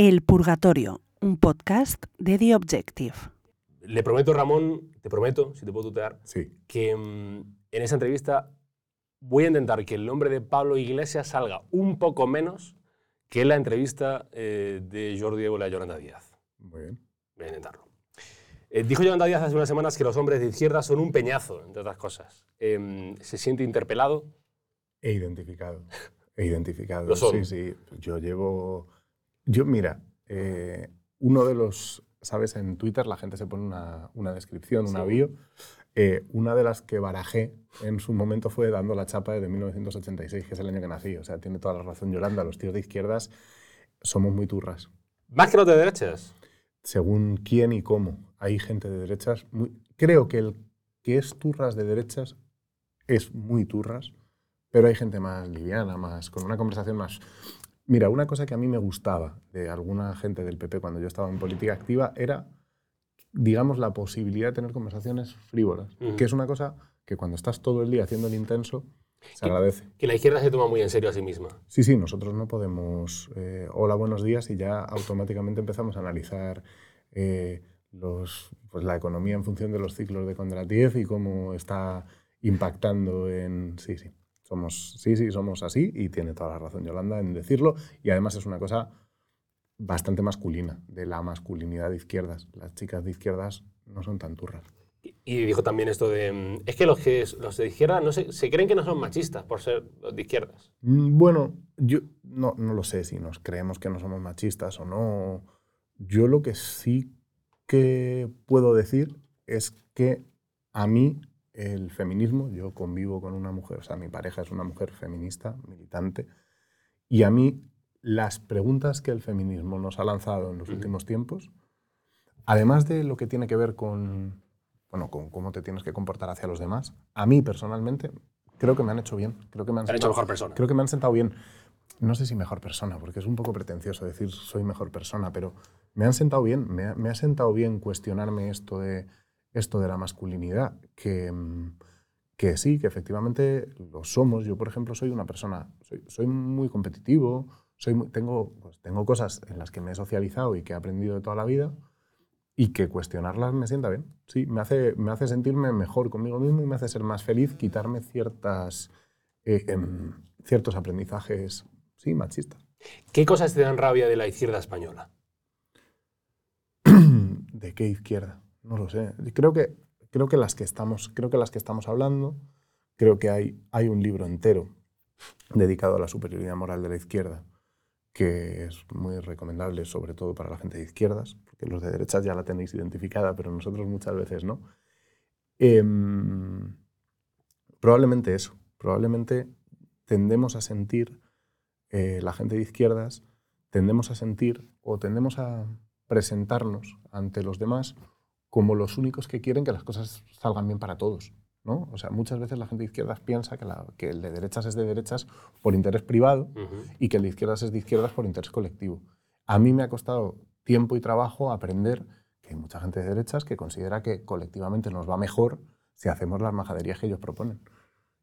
El Purgatorio, un podcast de The Objective. Le prometo, Ramón, te prometo, si te puedo tutear, Sí. que mm, en esa entrevista voy a intentar que el nombre de Pablo Iglesias salga un poco menos que en la entrevista eh, de Jordi Évole a Yolanda Díaz. Muy bien. Voy a intentarlo. Eh, dijo Yolanda Díaz hace unas semanas que los hombres de izquierda son un peñazo, entre otras cosas. Em, ¿Se siente interpelado? He identificado. He identificado. Lo son. Sí, sí. Yo llevo. Yo, mira, eh, uno de los. ¿Sabes? En Twitter la gente se pone una, una descripción, una Sí. bio. Eh, una de las que barajé en su momento fue dando la chapa de 1986, que es el año que nací. O sea, tiene toda la razón Yolanda. Los tíos de izquierdas somos muy turras. Más que los de derechas. según quién y cómo. Hay gente de derechas. Muy, creo que el que es turras de derechas es muy turras, pero hay gente más liviana, más con una conversación más. Mira, una cosa que a mí me gustaba de alguna gente del PP cuando yo estaba en política activa era, digamos, la posibilidad de tener conversaciones frívolas, que es una cosa que cuando estás todo el día haciendo el intenso, se Que- agradece. Que la izquierda se toma muy en serio a sí misma. Sí, sí, nosotros no podemos, eh, hola, buenos días, y ya automáticamente empezamos a analizar eh, los, pues, la economía en función de los ciclos de Kondratiev y cómo está impactando en... Sí, sí, somos, sí, sí, somos así y tiene toda la razón Yolanda en decirlo y además es una cosa bastante masculina, de la masculinidad de izquierdas. Las chicas de izquierdas no son tan turras. Y- dijo también esto de... Es que los, que los de izquierda no se, se creen que no son machistas por ser los de izquierdas. Mm, Bueno, yo no, no lo sé si nos creemos que no somos machistas o no. Yo lo que sí que puedo decir es que a mí el feminismo, yo convivo con una mujer, o sea, mi pareja es una mujer feminista, militante, y a mí las preguntas que el feminismo nos ha lanzado en los Ujú. últimos tiempos, además de lo que tiene que ver con, bueno, con cómo te tienes que comportar hacia los demás, a mí personalmente creo que me han hecho bien, creo que me han Te han hecho sentado- mejor persona. Creo que me han sentado bien. No sé si mejor persona, porque es un poco pretencioso decir soy mejor persona, pero me han sentado bien. Me ha, me ha sentado bien cuestionarme esto de, esto de la masculinidad, que, mm, que sí, que efectivamente lo somos. Yo, por ejemplo, soy una persona, soy, soy muy competitivo, soy muy- tengo, pues, tengo cosas en las que me he socializado y que he aprendido de toda la vida y que cuestionarlas me sienta bien. Sí, me hace, me hace sentirme mejor conmigo mismo y me hace ser más feliz, quitarme ciertas, eh, em, ciertos aprendizajes, sí, machistas. ¿Qué cosas te dan rabia de la izquierda española? ¿De qué izquierda? No lo sé. Creo que, creo que, las, que estamos, creo que las que estamos hablando, creo que hay, hay un libro entero dedicado a la superioridad moral de la izquierda, que es muy recomendable, sobre todo para la gente de izquierdas, porque los de derechas ya la tenéis identificada, pero nosotros muchas veces no. Em, probablemente eso, probablemente tendemos a sentir, eh, la gente de izquierdas, tendemos a sentir o tendemos a presentarnos ante los demás como los únicos que quieren que las cosas salgan bien para todos. ¿no? O sea, muchas veces la gente de izquierdas piensa que, la- que el de derechas es de derechas por interés privado y que el de izquierdas es de izquierdas por interés colectivo. A mí me ha costado tiempo y trabajo aprender que hay mucha gente de derechas que considera que colectivamente nos va mejor si hacemos las majaderías que ellos proponen.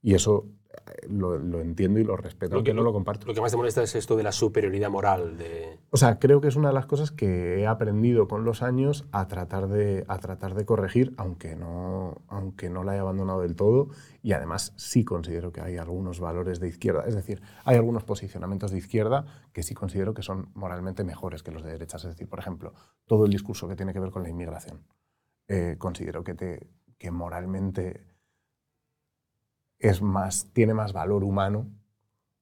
Y eso eh, lo, lo entiendo y lo respeto, Lo aunque que- no lo comparto. Lo que más te molesta es esto de la superioridad moral. De... O sea, creo que es una de las cosas que he aprendido con los años a tratar de, a tratar de corregir, aunque no, aunque no la he abandonado del todo. Y además sí considero que hay algunos valores de izquierda. Es decir, hay algunos posicionamientos de izquierda que sí considero que son moralmente mejores que los de derechas. Es decir, por ejemplo, todo el discurso que tiene que ver con la inmigración. eh, considero que, te, que moralmente es más, tiene más valor humano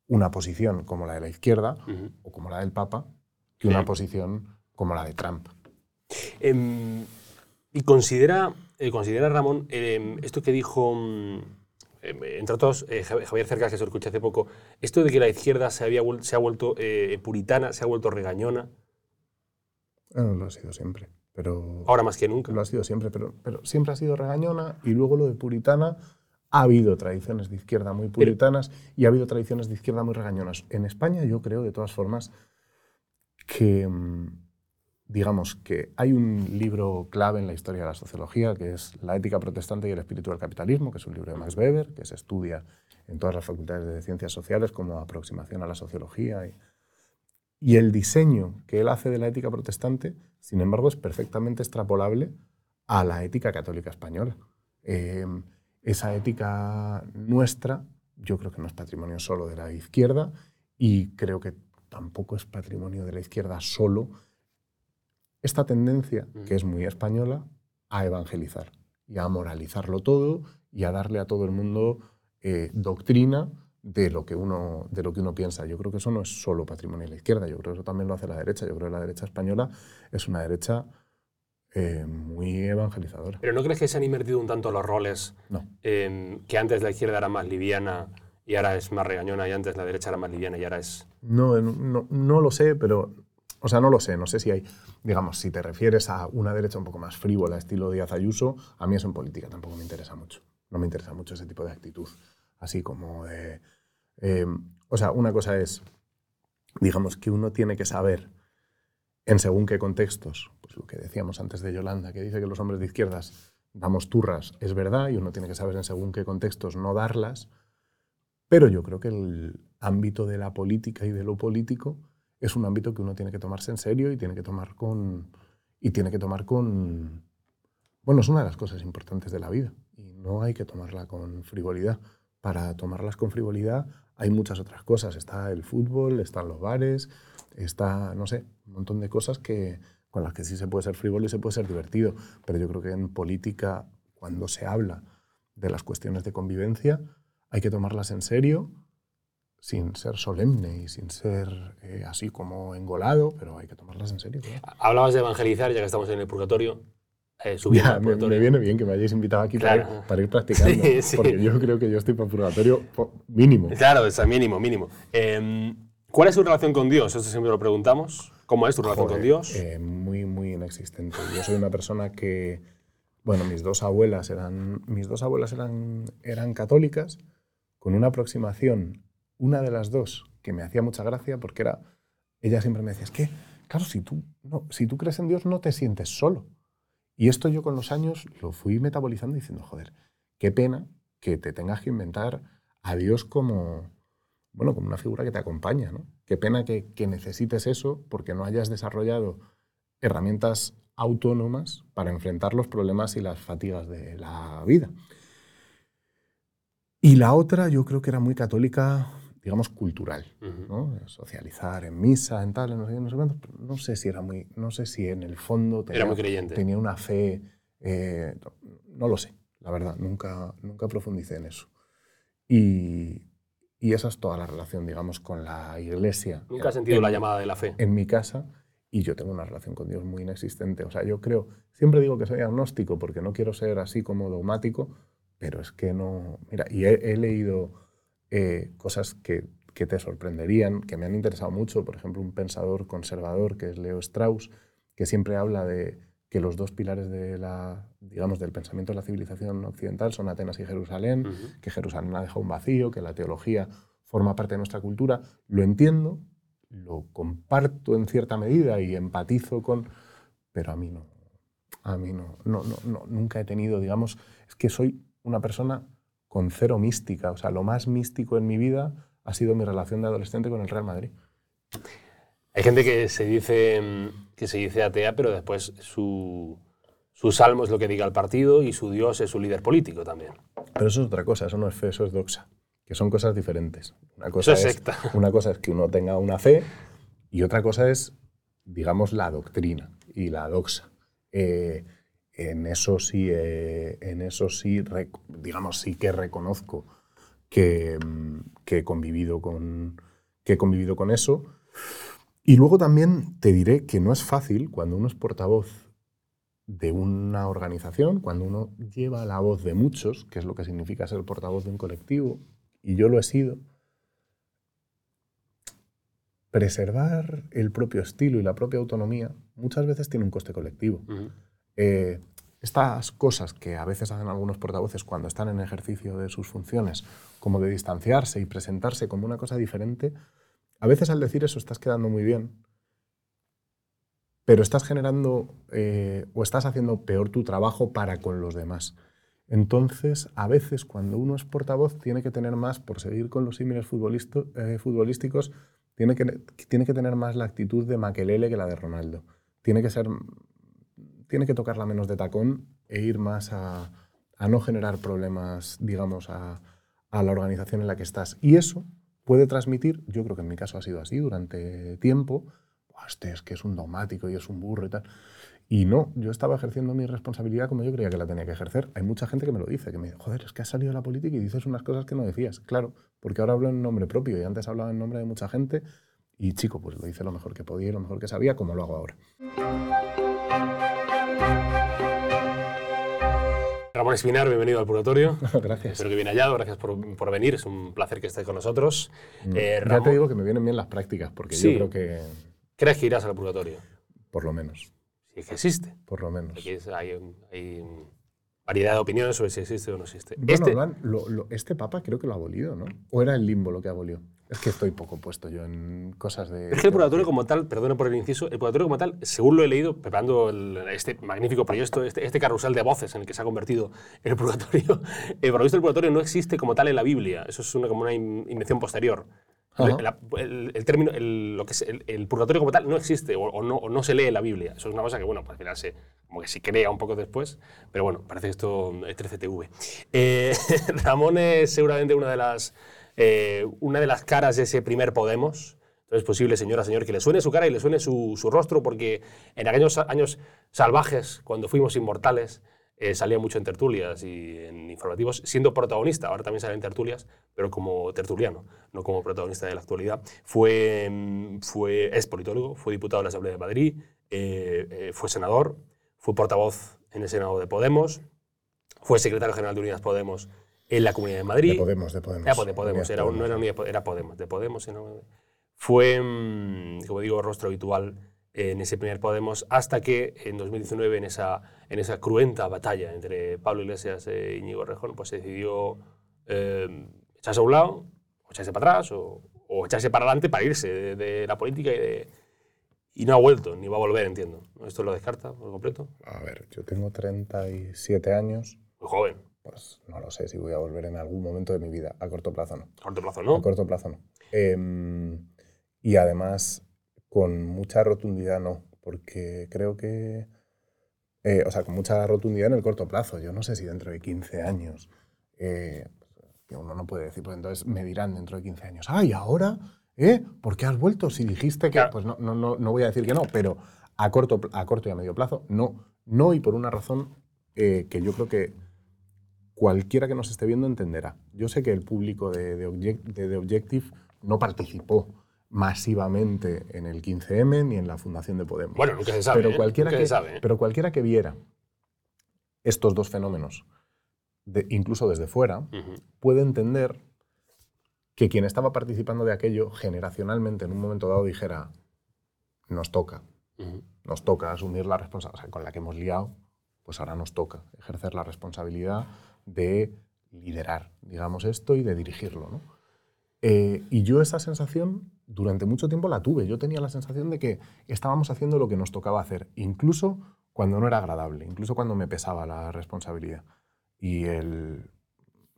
una posición como la de la izquierda o como la del Papa que una posición como la de Trump. Em, y considera, eh, considera Ramón, em, esto que dijo, mm, em, entre otros, eh, Jav- Javier Cercas, que se lo escuché hace poco, esto de que la izquierda se, había se ha vuelto eh, puritana, se ha vuelto regañona, Bueno, lo ha sido siempre, pero ahora más que nunca. lo ha sido siempre, pero, pero siempre ha sido regañona y luego lo de puritana ha habido tradiciones de izquierda muy puritanas y ha habido tradiciones de izquierda muy regañonas. En España yo creo de todas formas que mm, digamos que hay un libro clave en la historia de la sociología que es La ética protestante y el espíritu del capitalismo, que es un libro de Max Weber, que se estudia en todas las facultades de ciencias sociales como aproximación a la sociología. Y, Y el diseño que él hace de la ética protestante, sin embargo, es perfectamente extrapolable a la ética católica española. Eh, esa ética nuestra, yo creo que no es patrimonio solo de la izquierda y creo que tampoco es patrimonio de la izquierda solo esta tendencia, que es muy española, a evangelizar y a moralizarlo todo y a darle a todo el mundo eh, doctrina de lo, que uno, de lo que uno piensa. Yo creo que eso no es solo patrimonio de la izquierda, yo creo que eso también lo hace la derecha. Yo creo que la derecha española es una derecha eh, muy evangelizadora. ¿Pero no crees que se han invertido un tanto los roles? No. que antes la izquierda era más liviana y ahora es más regañona y antes la derecha era más liviana y ahora es... No, no, no lo sé, pero... O sea, no lo sé, no sé si hay, digamos, si te refieres a una derecha un poco más frívola, estilo Díaz Ayuso, a mí eso en política tampoco me interesa mucho. No me interesa mucho ese tipo de actitud, así como de... Eh, o sea, una cosa es, digamos, que uno tiene que saber en según qué contextos, pues lo que decíamos antes de Yolanda, que dice que los hombres de izquierdas damos turras, es verdad, y uno tiene que saber en según qué contextos no darlas, pero yo creo que el ámbito de la política y de lo político es un ámbito que uno tiene que tomarse en serio y tiene que tomar con... Y tiene que tomar con... Bueno, es una de las cosas importantes de la vida y no hay que tomarla con frivolidad. Para tomarlas con frivolidad hay muchas otras cosas. Está el fútbol, están los bares, está, no sé, un montón de cosas que, con las que sí se puede ser frívolo y se puede ser divertido. Pero yo creo que en política, cuando se habla de las cuestiones de convivencia, hay que tomarlas en serio, sin ser solemne y sin ser eh, así como engolado, pero hay que tomarlas en serio. Hablabas de evangelizar, ya que estamos en el purgatorio. Eh, ya, me, viene bien que me hayáis invitado aquí para, ir, practicando, porque yo creo que yo estoy para purgatorio mínimo. Claro, es mínimo, mínimo. Em, ¿Cuál es tu relación con Dios? Eso siempre lo preguntamos. ¿Cómo es tu relación con Dios? Eh, muy, muy inexistente. Yo soy una persona que, bueno, mis dos abuelas eran, mis dos abuelas eran, eran católicas, con una aproximación, una de las dos, que me hacía mucha gracia, porque era, ella siempre me decía, es que, claro, si tú, no, si tú crees en Dios no te sientes solo. Y esto yo con los años lo fui metabolizando diciendo, joder, qué pena que te tengas que inventar a Dios como, bueno, como una figura que te acompaña. ¿no? Qué pena que, necesites eso porque no hayas desarrollado herramientas autónomas para enfrentar los problemas y las fatigas de la vida. Y la otra yo creo que era muy católica, digamos, cultural, ¿no? Socializar en misa, en tal, en no sé, no sé cuánto, no sé si era muy, no sé si en el fondo tenía, era muy creyente. tenía una fe, eh, no lo sé, la verdad, nunca, nunca profundicé en eso. Y, y esa es toda la relación, digamos, con la iglesia. Nunca has sentido la llamada de la fe. En mi casa, y yo tengo una relación con Dios muy inexistente. O sea, yo creo, siempre digo que soy agnóstico porque no quiero ser así como dogmático, pero es que no. Mira, y he, leído eh, cosas que, que, te sorprenderían, que me han interesado mucho. Por ejemplo, un pensador conservador que es Leo Strauss, que siempre habla de que los dos pilares de la, digamos, del pensamiento de la civilización occidental son Atenas y Jerusalén, que Jerusalén ha dejado un vacío, que la teología forma parte de nuestra cultura. Lo entiendo, lo comparto en cierta medida y empatizo con... Pero a mí no. A mí no. No, no, no. Nunca he tenido, digamos, es que soy una persona con cero mística. O sea, lo más místico en mi vida ha sido mi relación de adolescente con el Real Madrid. Hay gente que se dice, que se dice atea, pero después su, su salmo es lo que diga el partido y su Dios es su líder político también. Pero eso es otra cosa, eso no es fe, eso es doxa, que son cosas diferentes. Una cosa eso es, secta. Una cosa es que uno tenga una fe y otra cosa es, digamos, la doctrina y la doxa. Eh, en eso sí, eh, en eso sí, digamos, sí que reconozco que, mm, que, he convivido con, que he convivido con eso. Y luego también te diré que no es fácil cuando uno es portavoz de una organización, cuando uno lleva la voz de muchos, que es lo que significa ser portavoz de un colectivo, y yo lo he sido, preservar el propio estilo y la propia autonomía muchas veces tiene un coste colectivo. Eh, estas cosas que a veces hacen algunos portavoces cuando están en ejercicio de sus funciones, como de distanciarse y presentarse como una cosa diferente, a veces al decir eso estás quedando muy bien, pero estás generando eh, o estás haciendo peor tu trabajo para con los demás. Entonces, a veces cuando uno es portavoz tiene que tener más, por seguir con los símiles eh, futbolísticos, tiene que, tiene que tener más la actitud de Maquelele que la de Ronaldo. Tiene que ser, tiene que tocarla menos de tacón e ir más a, no generar problemas, digamos, a la organización en la que estás. Y eso puede transmitir, yo creo que en mi caso ha sido así durante tiempo, este es que es un dogmático y es un burro y tal. Y no, yo estaba ejerciendo mi responsabilidad como yo creía que la tenía que ejercer. Hay mucha gente que me lo dice, que me dice, joder, es que has salido de la política y dices unas cosas que no decías. Claro, porque ahora hablo en nombre propio y antes hablaba en nombre de mucha gente y chico, pues lo hice lo mejor que podía y lo mejor que sabía, como lo hago ahora. Ramón Espinar, bienvenido al Purgatorio. gracias. Espero que bien hallado, gracias por, por, venir, es un placer que estés con nosotros. Mm. Eh, ya te digo que me vienen bien las prácticas, porque yo creo que... ¿Crees que irás al Purgatorio? Por lo menos. Si es que existe. Por lo menos. Aquí hay, hay, variedad de opiniones sobre si existe o no existe. Bueno, este, este papa creo que lo ha abolido, ¿no? ¿O era el limbo lo que abolió? Es que estoy poco puesto yo en cosas de... Es que el purgatorio como tal, perdone por el inciso, el purgatorio como tal, según lo he leído, preparando este magnífico proyecto, este, este, carrusel de voces en el que se ha convertido el purgatorio, el, por el purgatorio no existe como tal en la Biblia, eso es una, como una invención posterior. El, término, el, lo que el, purgatorio como tal no existe o, no, no, se lee en la Biblia. Eso es una cosa que, bueno, pues al final se, como que se crea un poco después, pero bueno, parece que esto es 13TV. Eh, Ramón es seguramente una de las eh, una de las caras de ese primer Podemos. Entonces es posible, señora, señor, que le suene su cara y le suene su, rostro, porque en aquellos años salvajes, cuando fuimos inmortales, eh, salía mucho en tertulias y en informativos, siendo protagonista. Ahora también sale en tertulias, pero como tertuliano, no como protagonista de la actualidad. Fue, mm, fue, es politólogo, fue diputado de la Asamblea de Madrid, eh, fue senador, fue portavoz en el Senado de Podemos, fue secretario general de Unidas Podemos en la Comunidad de Madrid. De Podemos, de Podemos. Era, de Podemos, era, no era, era Podemos, de Podemos. Fue, mm, como digo, rostro habitual en ese primer Podemos, hasta que en 2019, en esa, en esa cruenta batalla entre Pablo Iglesias e Íñigo Rejón, pues se decidió eh, echarse a un lado, o echarse para atrás, o, echarse para adelante para irse de, la política y, de, y no ha vuelto, ni va a volver, entiendo. ¿Esto lo descarta por completo? A ver, yo tengo 37 años. Muy joven. Pues no lo sé si voy a volver en algún momento de mi vida. A corto plazo no. A corto plazo no. A corto plazo no. Em, y además, con mucha rotundidad no, porque creo que. Eh, o sea, con mucha rotundidad en el corto plazo. Yo no sé si dentro de 15 años. Eh, que uno no puede decir, pues entonces me dirán dentro de 15 años, ¡ay, ahora! ¿Eh? ¿Por qué has vuelto? Si dijiste que. Pues no, no, no, no voy a decir que no, pero a corto, a corto y a medio plazo, no. No, y por una razón eh, que yo creo que cualquiera que nos esté viendo entenderá. Yo sé que el público de, de, Objective no participó masivamente en el 15M ni en la fundación de Podemos. Bueno, nunca se sabe. Pero, ¿eh? cualquiera, que, sabe, ¿eh? pero cualquiera que viera estos dos fenómenos, incluso desde fuera, puede entender que quien estaba participando de aquello generacionalmente en un momento dado dijera, nos toca, nos toca asumir la responsabilidad, con la que hemos liado, pues ahora nos toca ejercer la responsabilidad de liderar, digamos, esto y de dirigirlo. ¿no? Eh, y yo esa sensación durante mucho tiempo la tuve. Yo tenía la sensación de que estábamos haciendo lo que nos tocaba hacer, incluso cuando no era agradable, incluso cuando me pesaba la responsabilidad y, el,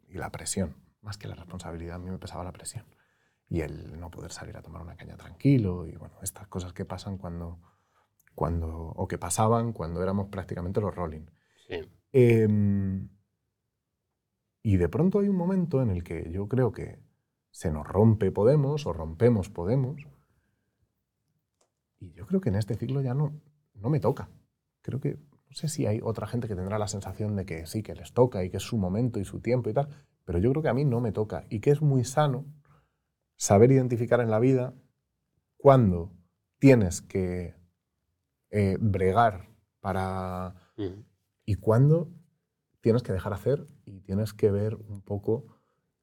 y la presión. Más que la responsabilidad, a mí me pesaba la presión. Y el no poder salir a tomar una caña tranquilo y bueno, estas cosas que pasan cuando, cuando o que pasaban cuando éramos prácticamente los rolling. Sí. Em, y de pronto hay un momento en el que yo creo que se nos rompe Podemos o rompemos Podemos. Y yo creo que en este ciclo ya no, no me toca. Creo que, no sé si hay otra gente que tendrá la sensación de que sí, que les toca y que es su momento y su tiempo y tal, pero yo creo que a mí no me toca y que es muy sano saber identificar en la vida cuándo tienes que eh, bregar para... y cuándo tienes que dejar hacer y tienes que ver un poco,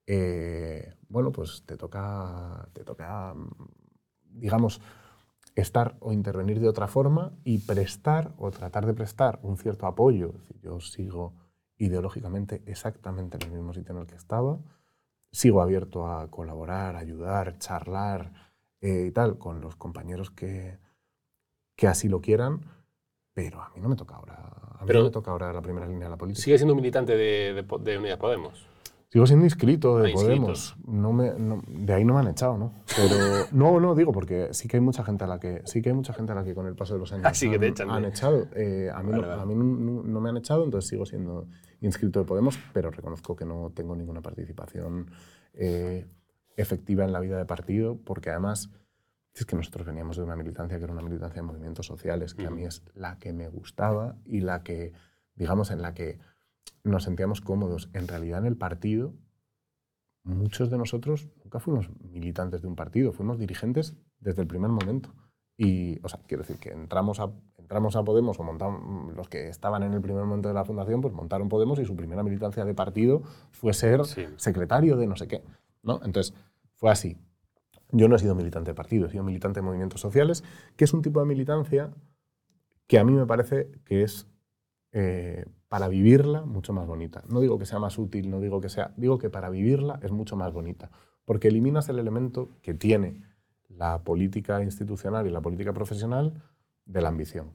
eh, bueno, pues te toca, te toca, digamos, estar o intervenir de otra forma y prestar o tratar de prestar un cierto apoyo. Yo sigo ideológicamente exactamente en el mismo sitio en el que estaba, sigo abierto a colaborar, ayudar, charlar eh, y tal con los compañeros que, que así lo quieran, pero a mí no me toca ahora. A mí no me toca ahora la primera línea de la política. ¿Sigue siendo militante de, de, Unidas Podemos? Sigo siendo inscrito de Ah. Podemos. No me, no- de ahí no me han echado, ¿no? Pero no, no digo porque sí que hay mucha gente a la que sí que hay mucha gente a la que con el paso de los años Ah, sí que te han, echan, han ¿eh? echado. Eh, a mí, Vale, no, vale. a mí no me han echado, entonces sigo siendo inscrito de Podemos, pero reconozco que no tengo ninguna participación eh, efectiva en la vida de partido, porque además es que nosotros veníamos de una militancia que era una militancia de movimientos sociales, que a mí es la que me gustaba y la que, digamos, en la que nos sentíamos cómodos. En realidad, en el partido, muchos de nosotros nunca fuimos militantes de un partido, fuimos dirigentes desde el primer momento. Y, o sea, quiero decir que entramos a, entramos a Podemos o montamos, los que estaban en el primer momento de la fundación, pues montaron Podemos y su primera militancia de partido fue ser Sí. secretario de no sé qué. ¿no? Entonces, fue así. Yo no he sido militante de partido, he sido militante de movimientos sociales, que es un tipo de militancia que a mí me parece que es eh, para vivirla mucho más bonita. No digo que sea más útil, no digo que sea, digo que para vivirla es mucho más bonita, porque eliminas el elemento que tiene la política institucional y la política profesional de la ambición.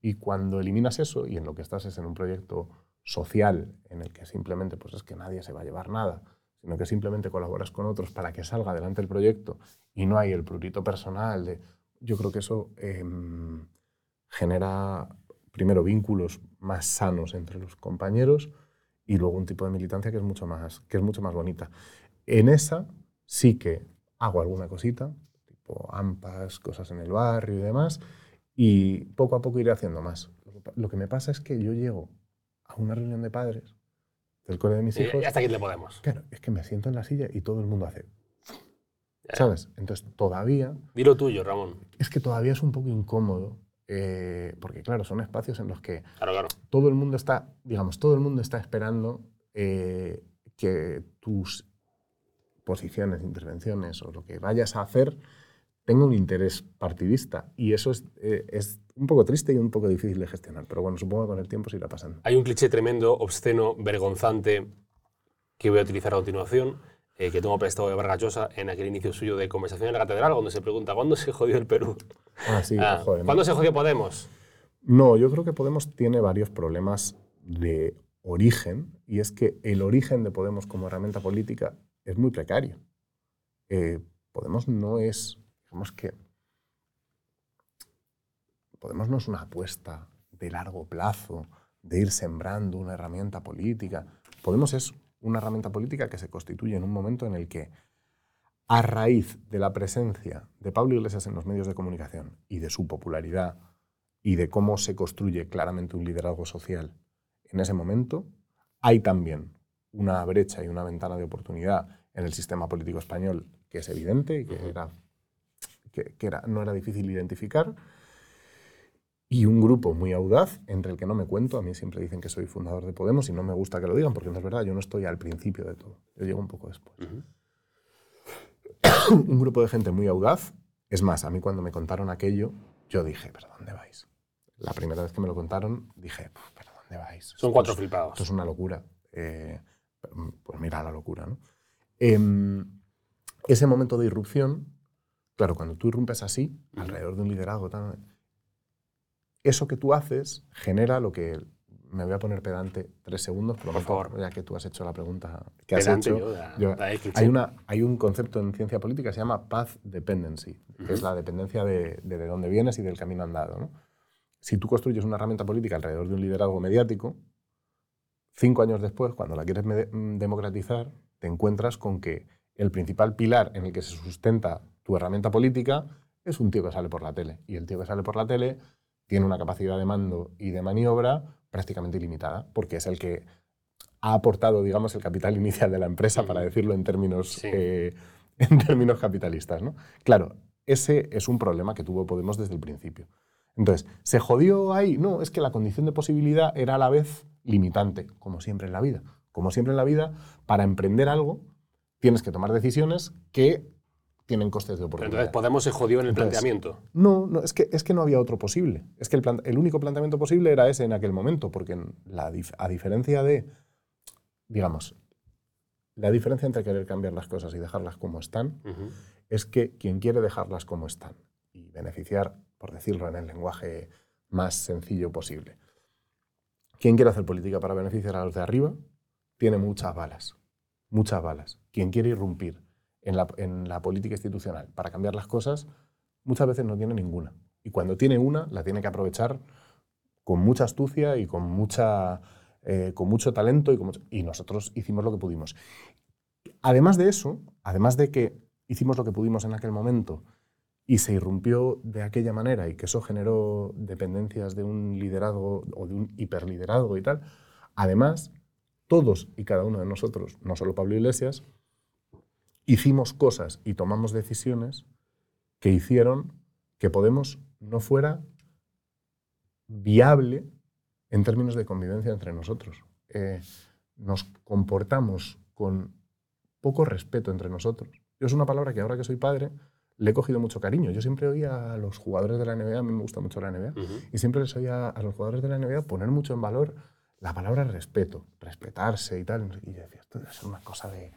Y cuando eliminas eso y en lo que estás es en un proyecto social en el que simplemente pues es que nadie se va a llevar nada, sino que simplemente colaboras con otros para que salga adelante el proyecto y no hay el prurito personal de yo creo que eso em, genera primero vínculos más sanos entre los compañeros y luego un tipo de militancia que es mucho más, que es mucho más bonita. En esa sí que hago alguna cosita, tipo AMPAs, cosas en el barrio y demás, y poco a poco iré haciendo más. Lo que me pasa es que yo llego a una reunión de padres del cole de mis Y hijos, hasta aquí le podemos. claro, es que me siento en la silla y todo el mundo hace. ¿sabes? Entonces todavía Dilo tuyo, Ramón. es que todavía es un poco incómodo, eh, porque claro, son espacios en los que Claro, claro. todo el mundo está, digamos, todo el mundo está esperando eh, que tus posiciones, intervenciones o lo que vayas a hacer tenga un interés partidista. Y eso es, eh, es un poco triste y un poco difícil de gestionar. Pero bueno, supongo que con el tiempo se irá pasando. Hay un cliché tremendo, obsceno, vergonzante que voy a utilizar a continuación, eh, que tengo prestado de Vargas Llosa en aquel inicio suyo de Conversación en la Catedral, donde se pregunta ¿cuándo se jodió el Perú? Ah, sí, Ah, joder, ¿no? ¿Cuándo se jodió Podemos? No, yo creo que Podemos tiene varios problemas de origen y es que el origen de Podemos como herramienta política es muy precario. Eh, Podemos no es, digamos que, Podemos no es una apuesta de largo plazo, de ir sembrando una herramienta política. Podemos es una herramienta política que se constituye en un momento en el que, a raíz de la presencia de Pablo Iglesias en los medios de comunicación y de su popularidad y de cómo se construye claramente un liderazgo social en ese momento, hay también una brecha y una ventana de oportunidad en el sistema político español que es evidente y que, era, que, que era, no era difícil identificar. Y un grupo muy audaz, entre el que no me cuento, a mí siempre dicen que soy fundador de Podemos y no me gusta que lo digan porque no es verdad, yo no estoy al principio de todo, yo llego un poco después Ujú. un grupo de gente muy audaz. Es más, a mí cuando me contaron aquello, yo dije, ¿pero dónde vais? La primera vez que me lo contaron, dije, "Puf, ¿pero dónde vais? Son Esto cuatro es- flipados. Esto es una locura. Eh, pues mira la locura, ¿no? Em, ese momento de irrupción, claro, cuando tú irrumpes así, Ujú. alrededor de un liderazgo, tal, eso que tú haces genera lo que me voy a poner pedante tres segundos, Por prometo, favor. ya que tú has hecho la pregunta que has Pedante, hecho. yo, da- yo- da el cliché. hay, una, hay un concepto en ciencia política que se llama path dependency, que es la dependencia de, de, de dónde vienes y del camino andado. ¿no? Si tú construyes una herramienta política alrededor de un liderazgo mediático, cinco años después, cuando la quieres mm, democratizar, te encuentras con que el principal pilar en el que se sustenta tu herramienta política es un tío que sale por la tele. Y el tío que sale por la tele tiene una capacidad de mando y de maniobra prácticamente ilimitada, porque es el que ha aportado, digamos, el capital inicial de la empresa, para Ujú. decirlo en términos, Sí. eh, en términos capitalistas. ¿no? Claro, ese es un problema que tuvo Podemos desde el principio. Entonces, ¿se jodió ahí? No, es que la condición de posibilidad era a la vez limitante, como siempre en la vida. Como siempre en la vida, para emprender algo tienes que tomar decisiones que tienen costes de Pero oportunidad. entonces Podemos se jodió en el Entonces, planteamiento. No, no es, que, es que no había otro posible. Es que el, plan- el único planteamiento posible era ese en aquel momento, porque en la a diferencia de, digamos, la diferencia entre querer cambiar las cosas y dejarlas como están, Ujú. es que quien quiere dejarlas como están y beneficiar, por decirlo en el lenguaje más sencillo posible, quien quiere hacer política para beneficiar a los de arriba, tiene muchas balas. muchas balas. Quien quiere irrumpir en la, política institucional para cambiar las cosas, muchas veces no tiene ninguna. Y cuando tiene una, la tiene que aprovechar con mucha astucia y con, mucha, eh, con mucho talento. Y, y nosotros hicimos lo que pudimos. Además de eso, además de que hicimos lo que pudimos en aquel momento y se irrumpió de aquella manera y que eso generó dependencias de un liderazgo o de un hiperliderazgo y tal, además, todos y cada uno de nosotros, no solo Pablo Iglesias, hicimos cosas y tomamos decisiones que hicieron que Podemos no fuera viable en términos de convivencia entre nosotros. Eh, nos comportamos con poco respeto entre nosotros. Yo es una palabra que ahora que soy padre le he cogido mucho cariño. Yo siempre oía a los jugadores de la NBA, a mí me gusta mucho la NBA, y siempre les oía a los jugadores de la NBA poner mucho en valor la palabra respeto, respetarse y tal. Y yo decía, esto es una cosa de,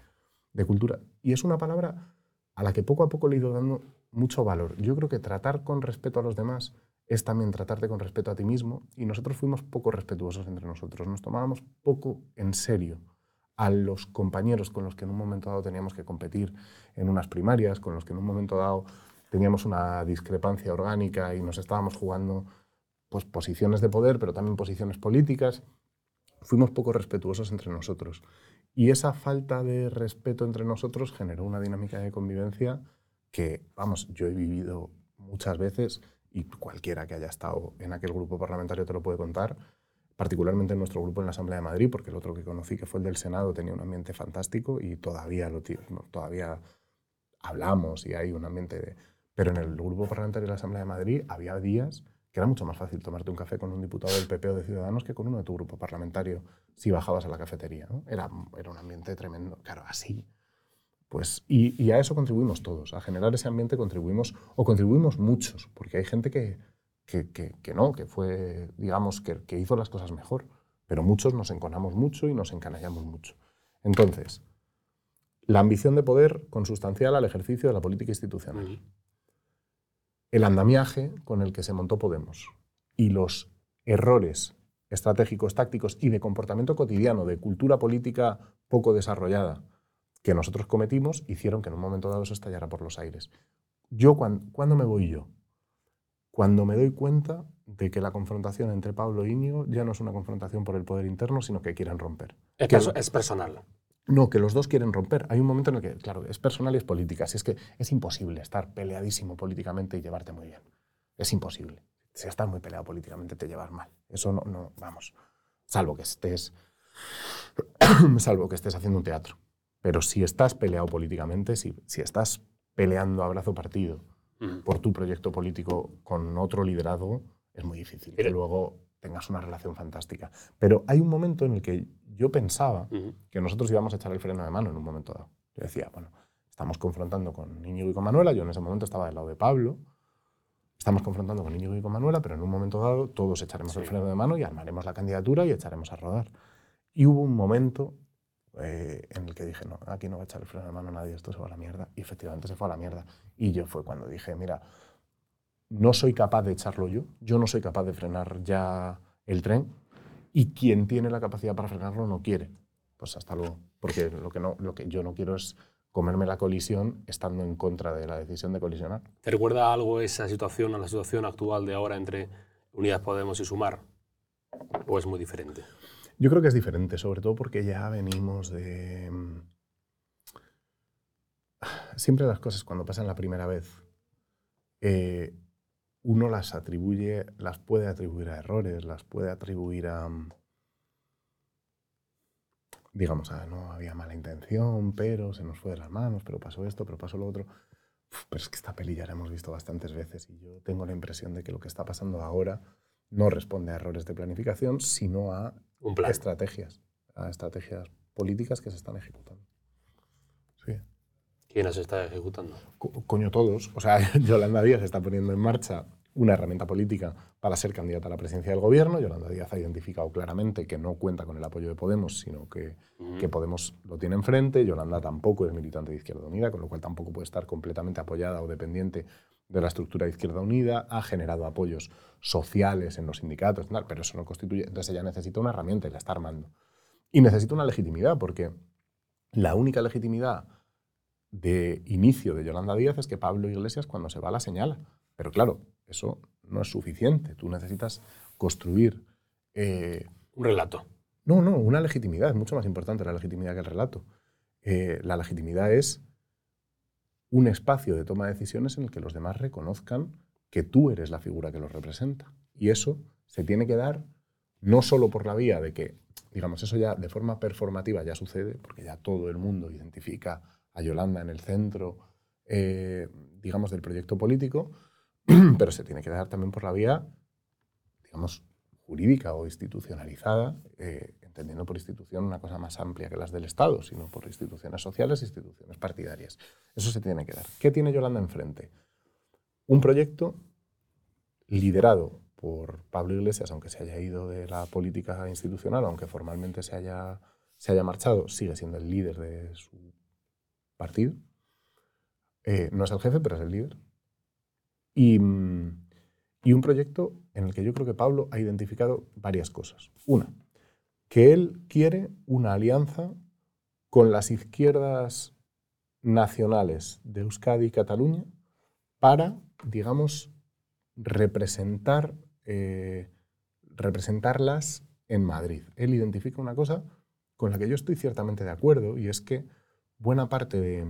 de cultura. Y es una palabra a la que poco a poco le he ido dando mucho valor. Yo creo que tratar con respeto a los demás es también tratarte con respeto a ti mismo y nosotros fuimos poco respetuosos entre nosotros. Nos tomábamos poco en serio a los compañeros con los que en un momento dado teníamos que competir en unas primarias, con los que en un momento dado teníamos una discrepancia orgánica y nos estábamos jugando pues, posiciones de poder, pero también posiciones políticas. Fuimos poco respetuosos entre nosotros. Y esa falta de respeto entre nosotros generó una dinámica de convivencia que, vamos, yo he vivido muchas veces y cualquiera que haya estado en aquel grupo parlamentario te lo puede contar, particularmente en nuestro grupo en la Asamblea de Madrid, porque el otro que conocí, que fue el del Senado, tenía un ambiente fantástico y todavía, lo, todavía hablamos y hay un ambiente de... Pero en el grupo parlamentario de la Asamblea de Madrid había días que era mucho más fácil tomarte un café con un diputado del PP o de Ciudadanos que con uno de tu grupo parlamentario si bajabas a la cafetería. Era, era un ambiente tremendo. Claro, así. Pues, y, a eso contribuimos todos, a generar ese ambiente contribuimos, o contribuimos muchos, porque hay gente que, que, que- que no, que fue, digamos, que, que hizo las cosas mejor, pero muchos nos enconamos mucho y nos encanallamos mucho. Entonces, la ambición de poder consustancial al ejercicio de la política institucional. El andamiaje con el que se montó Podemos y los errores estratégicos, tácticos y de comportamiento cotidiano, de cultura política poco desarrollada que nosotros cometimos, hicieron que en un momento dado se estallara por los aires. Yo, ¿cuándo me voy yo? Cuando me doy cuenta de que la confrontación entre Pablo e Íñigo ya no es una confrontación por el poder interno, sino que quieren romper. Es, Que- perso- es personal. No, que los dos quieren romper. Hay un momento en el que, claro, es personal y es política. Si es que es imposible estar peleadísimo políticamente y llevarte muy bien. Es imposible. Si estás muy peleado políticamente te llevas mal. Eso no, no vamos. Salvo que estés, salvo que estés haciendo un teatro. Pero si estás peleado políticamente, si, si estás peleando a brazo partido por tu proyecto político con otro liderazgo, es muy difícil que Pero- luego tengas una relación fantástica. Pero hay un momento en el que yo pensaba Ujú. que nosotros íbamos a echar el freno de mano en un momento dado. Yo decía, bueno, estamos confrontando con Íñigo y con Manuela, yo en ese momento estaba del lado de Pablo, estamos confrontando con Íñigo y con Manuela, pero en un momento dado todos echaremos el Sí. freno de mano y armaremos la candidatura y echaremos a rodar. Y hubo un momento eh, en el que dije, no, aquí no va a echar el freno de mano nadie, esto se va a la mierda. Y efectivamente se fue a la mierda. Y yo fue cuando dije, mira, no soy capaz de echarlo yo, yo no soy capaz de frenar ya el tren y quien tiene la capacidad para frenarlo no quiere. Pues hasta luego, porque lo que, no, lo que yo no quiero es comerme la colisión estando en contra de la decisión de colisionar. ¿Te recuerda algo esa situación a la situación actual de ahora entre Unidas Podemos y Sumar? ¿O es muy diferente? Yo creo que es diferente, sobre todo porque ya venimos de... mm, Siempre las cosas cuando pasan la primera vez, eh, uno las atribuye, las puede atribuir a errores, las puede atribuir a... mm, Digamos, a no había mala intención, pero se nos fue de las manos, pero pasó esto, pero pasó lo otro. Uf, pero es que esta peli ya la hemos visto bastantes veces y yo tengo la impresión de que lo que está pasando ahora no responde a errores de planificación, sino a Un plan. estrategias, a estrategias políticas que se están ejecutando. ¿Quién las está ejecutando? Co- coño, todos. O sea, Yolanda Díaz está poniendo en marcha una herramienta política para ser candidata a la presidencia del gobierno. Yolanda Díaz ha identificado claramente que no cuenta con el apoyo de Podemos, sino que, Ujú. que Podemos lo tiene enfrente. Yolanda tampoco es militante de Izquierda Unida, con lo cual tampoco puede estar completamente apoyada o dependiente de la estructura de Izquierda Unida. Ha generado apoyos sociales en los sindicatos, pero eso no constituye. Entonces ella necesita una herramienta y la está armando. Y necesita una legitimidad, porque La única legitimidad de inicio de Yolanda Díaz es que Pablo Iglesias cuando se va la señala. Pero claro, eso no es suficiente. Tú necesitas construir... eh, Un relato. no, no, una legitimidad. Es mucho más importante la legitimidad que el relato. Eh, la legitimidad es un espacio de toma de decisiones en el que los demás reconozcan que tú eres la figura que los representa. Y eso se tiene que dar no solo por la vía de que, digamos, eso ya de forma performativa ya sucede, porque ya todo el mundo identifica a Yolanda en el centro, eh, digamos, del proyecto político, pero se tiene que dar también por la vía, digamos, jurídica o institucionalizada, eh, entendiendo por institución una cosa más amplia que las del Estado, sino por instituciones sociales instituciones partidarias. Eso se tiene que dar. ¿Qué tiene Yolanda enfrente? Un proyecto liderado por Pablo Iglesias, aunque se haya ido de la política institucional, aunque formalmente se haya, se haya marchado, sigue siendo el líder de su partido. Eh, no es el jefe, pero es el líder. Y, mm, y un proyecto en el que yo creo que Pablo ha identificado varias cosas. Una, que él quiere una alianza con las izquierdas nacionales de Euskadi y Cataluña para, digamos, representar, eh, representarlas en Madrid. Él identifica una cosa con la que yo estoy ciertamente de acuerdo y es que buena parte de,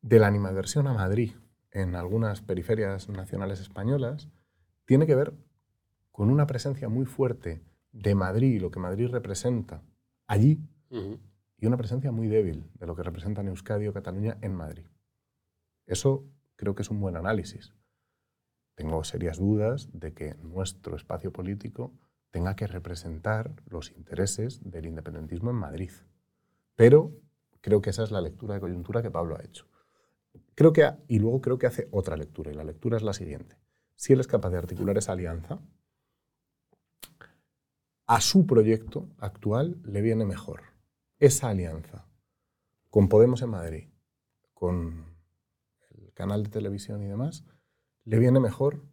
de la animadversión a Madrid en algunas periferias nacionales españolas tiene que ver con una presencia muy fuerte de Madrid y lo que Madrid representa allí y una presencia muy débil de lo que representan Euskadi o Cataluña en Madrid. Eso creo que es un buen análisis. Tengo serias dudas de que nuestro espacio político tenga que representar los intereses del independentismo en Madrid. Pero creo que esa es la lectura de coyuntura que Pablo ha hecho. Creo que y luego creo que hace otra lectura, y la lectura es la siguiente. Si él es capaz de articular esa alianza, a su proyecto actual le viene mejor esa alianza con Podemos en Madrid, con el canal de televisión y demás, le viene mejor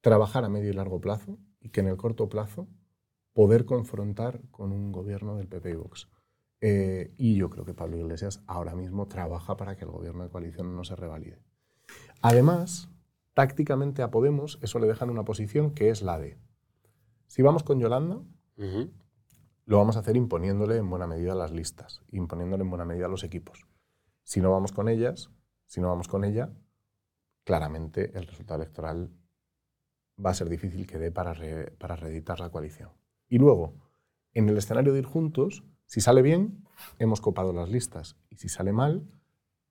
trabajar a medio y largo plazo y que en el corto plazo poder confrontar con un gobierno del PP y Vox. Eh, y yo creo que Pablo Iglesias ahora mismo trabaja para que el gobierno de coalición no se revalide. Además, tácticamente a Podemos eso le deja en una posición que es la de, si vamos con Yolanda, Ujú. lo vamos a hacer imponiéndole en buena medida las listas, imponiéndole en buena medida los equipos. Si no vamos con ellas, si no vamos con ella, claramente el resultado electoral va a ser difícil que dé para, re- para reeditar la coalición. Y luego, en el escenario de ir juntos, si sale bien, hemos copado las listas. Y si sale mal,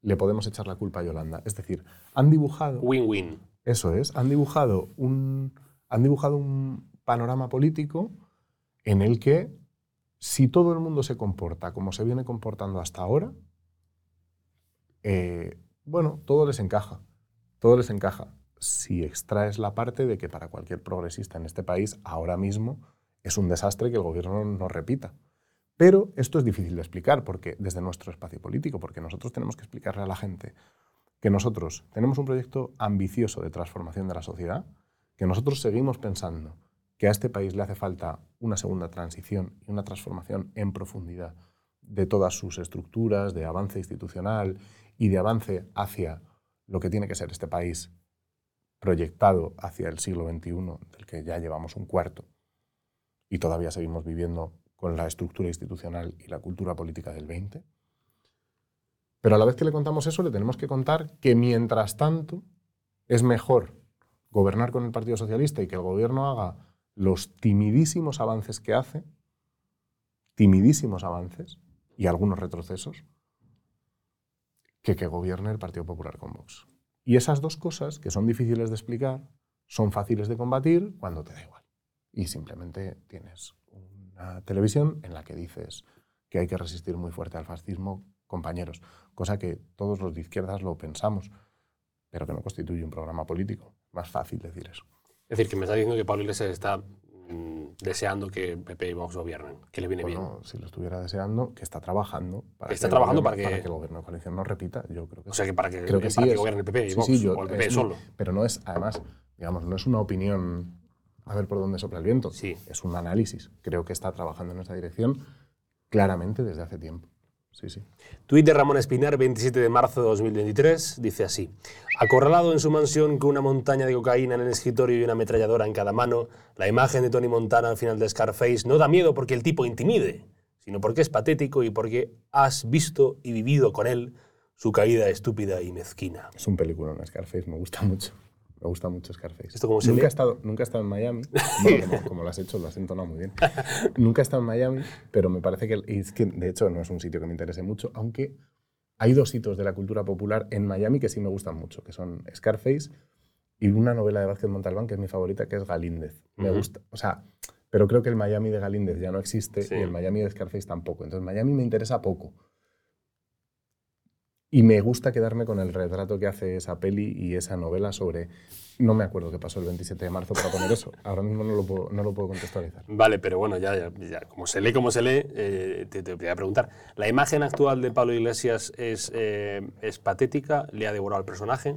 le podemos echar la culpa a Yolanda. Es decir, han dibujado... Win-win. Eso es, han dibujado un, han dibujado un panorama político en el que si todo el mundo se comporta como se viene comportando hasta ahora, eh, bueno, todo les encaja, todo les encaja. Si extraes la parte de que para cualquier progresista en este país ahora mismo es un desastre que el gobierno no repita. Pero esto es difícil de explicar porque desde nuestro espacio político, porque nosotros tenemos que explicarle a la gente que nosotros tenemos un proyecto ambicioso de transformación de la sociedad, que nosotros seguimos pensando que a este país le hace falta una segunda transición y una transformación en profundidad de todas sus estructuras, de avance institucional y de avance hacia lo que tiene que ser este país proyectado hacia el siglo XXI, del que ya llevamos un cuarto, y todavía seguimos viviendo con la estructura institucional y la cultura política del XX. Pero a la vez que le contamos eso, le tenemos que contar que mientras tanto es mejor gobernar con el Partido Socialista y que el gobierno haga los timidísimos avances que hace, timidísimos avances y algunos retrocesos, que que gobierne el Partido Popular con Vox. Y esas dos cosas, que son difíciles de explicar, son fáciles de combatir cuando te da igual. Y simplemente tienes una televisión en la que dices que hay que resistir muy fuerte al fascismo, compañeros, cosa que todos los de izquierdas lo pensamos, pero que no constituye un programa político. Más fácil decir eso. Es decir, que me está diciendo que Pablo Iglesias está mm, deseando que PP y Vox gobiernen, que le viene bien. Bueno, si lo estuviera deseando, que está trabajando para, Que está el trabajando gobierno- para que- el gobierno de coalición no repita. Yo creo que O sea, que para que, Creo que para sí que gobierne el PP y Sí, Vox, sí, yo- o el PP es solo. Pero no es, además, digamos, no es una opinión a ver por dónde sopla el viento. Sí. Es un análisis. Creo que está trabajando en esa dirección claramente desde hace tiempo. Sí, sí. Tuit de Ramón Espinar, 27 de marzo de 2023, dice así. Acorralado en su mansión con una montaña de cocaína en el escritorio y una ametralladora en cada mano, la imagen de Tony Montana al final de Scarface no da miedo porque el tipo intimide, sino porque es patético y porque has visto y vivido con él su caída estúpida y mezquina. Es un película, Scarface, me gusta mucho. Me gusta mucho Scarface. ¿Esto cómo se nunca, lee? he estado, nunca he estado en Miami. Bueno, como, como lo has hecho, lo has entonado muy bien. nunca he estado en Miami, pero me parece que, es que, de hecho, no es un sitio que me interese mucho, aunque hay dos hitos de la cultura popular en Miami que sí me gustan mucho, que son Scarface y una novela de Vázquez Montalbán que es mi favorita, que es Galíndez. Me gusta, o sea, pero creo que el Miami de Galíndez ya no existe Sí. y el Miami de Scarface tampoco. Entonces, Miami me interesa poco. Y me gusta quedarme con el retrato que hace esa peli y esa novela sobre... No me acuerdo qué pasó el 27 de marzo para poner eso. Ahora mismo no lo puedo, no lo puedo contextualizar. Vale, pero bueno, ya, ya, ya, como se lee como se lee, eh, te, te voy a preguntar. ¿La imagen actual de Pablo Iglesias es, eh, es patética? ¿Le ha devorado al personaje?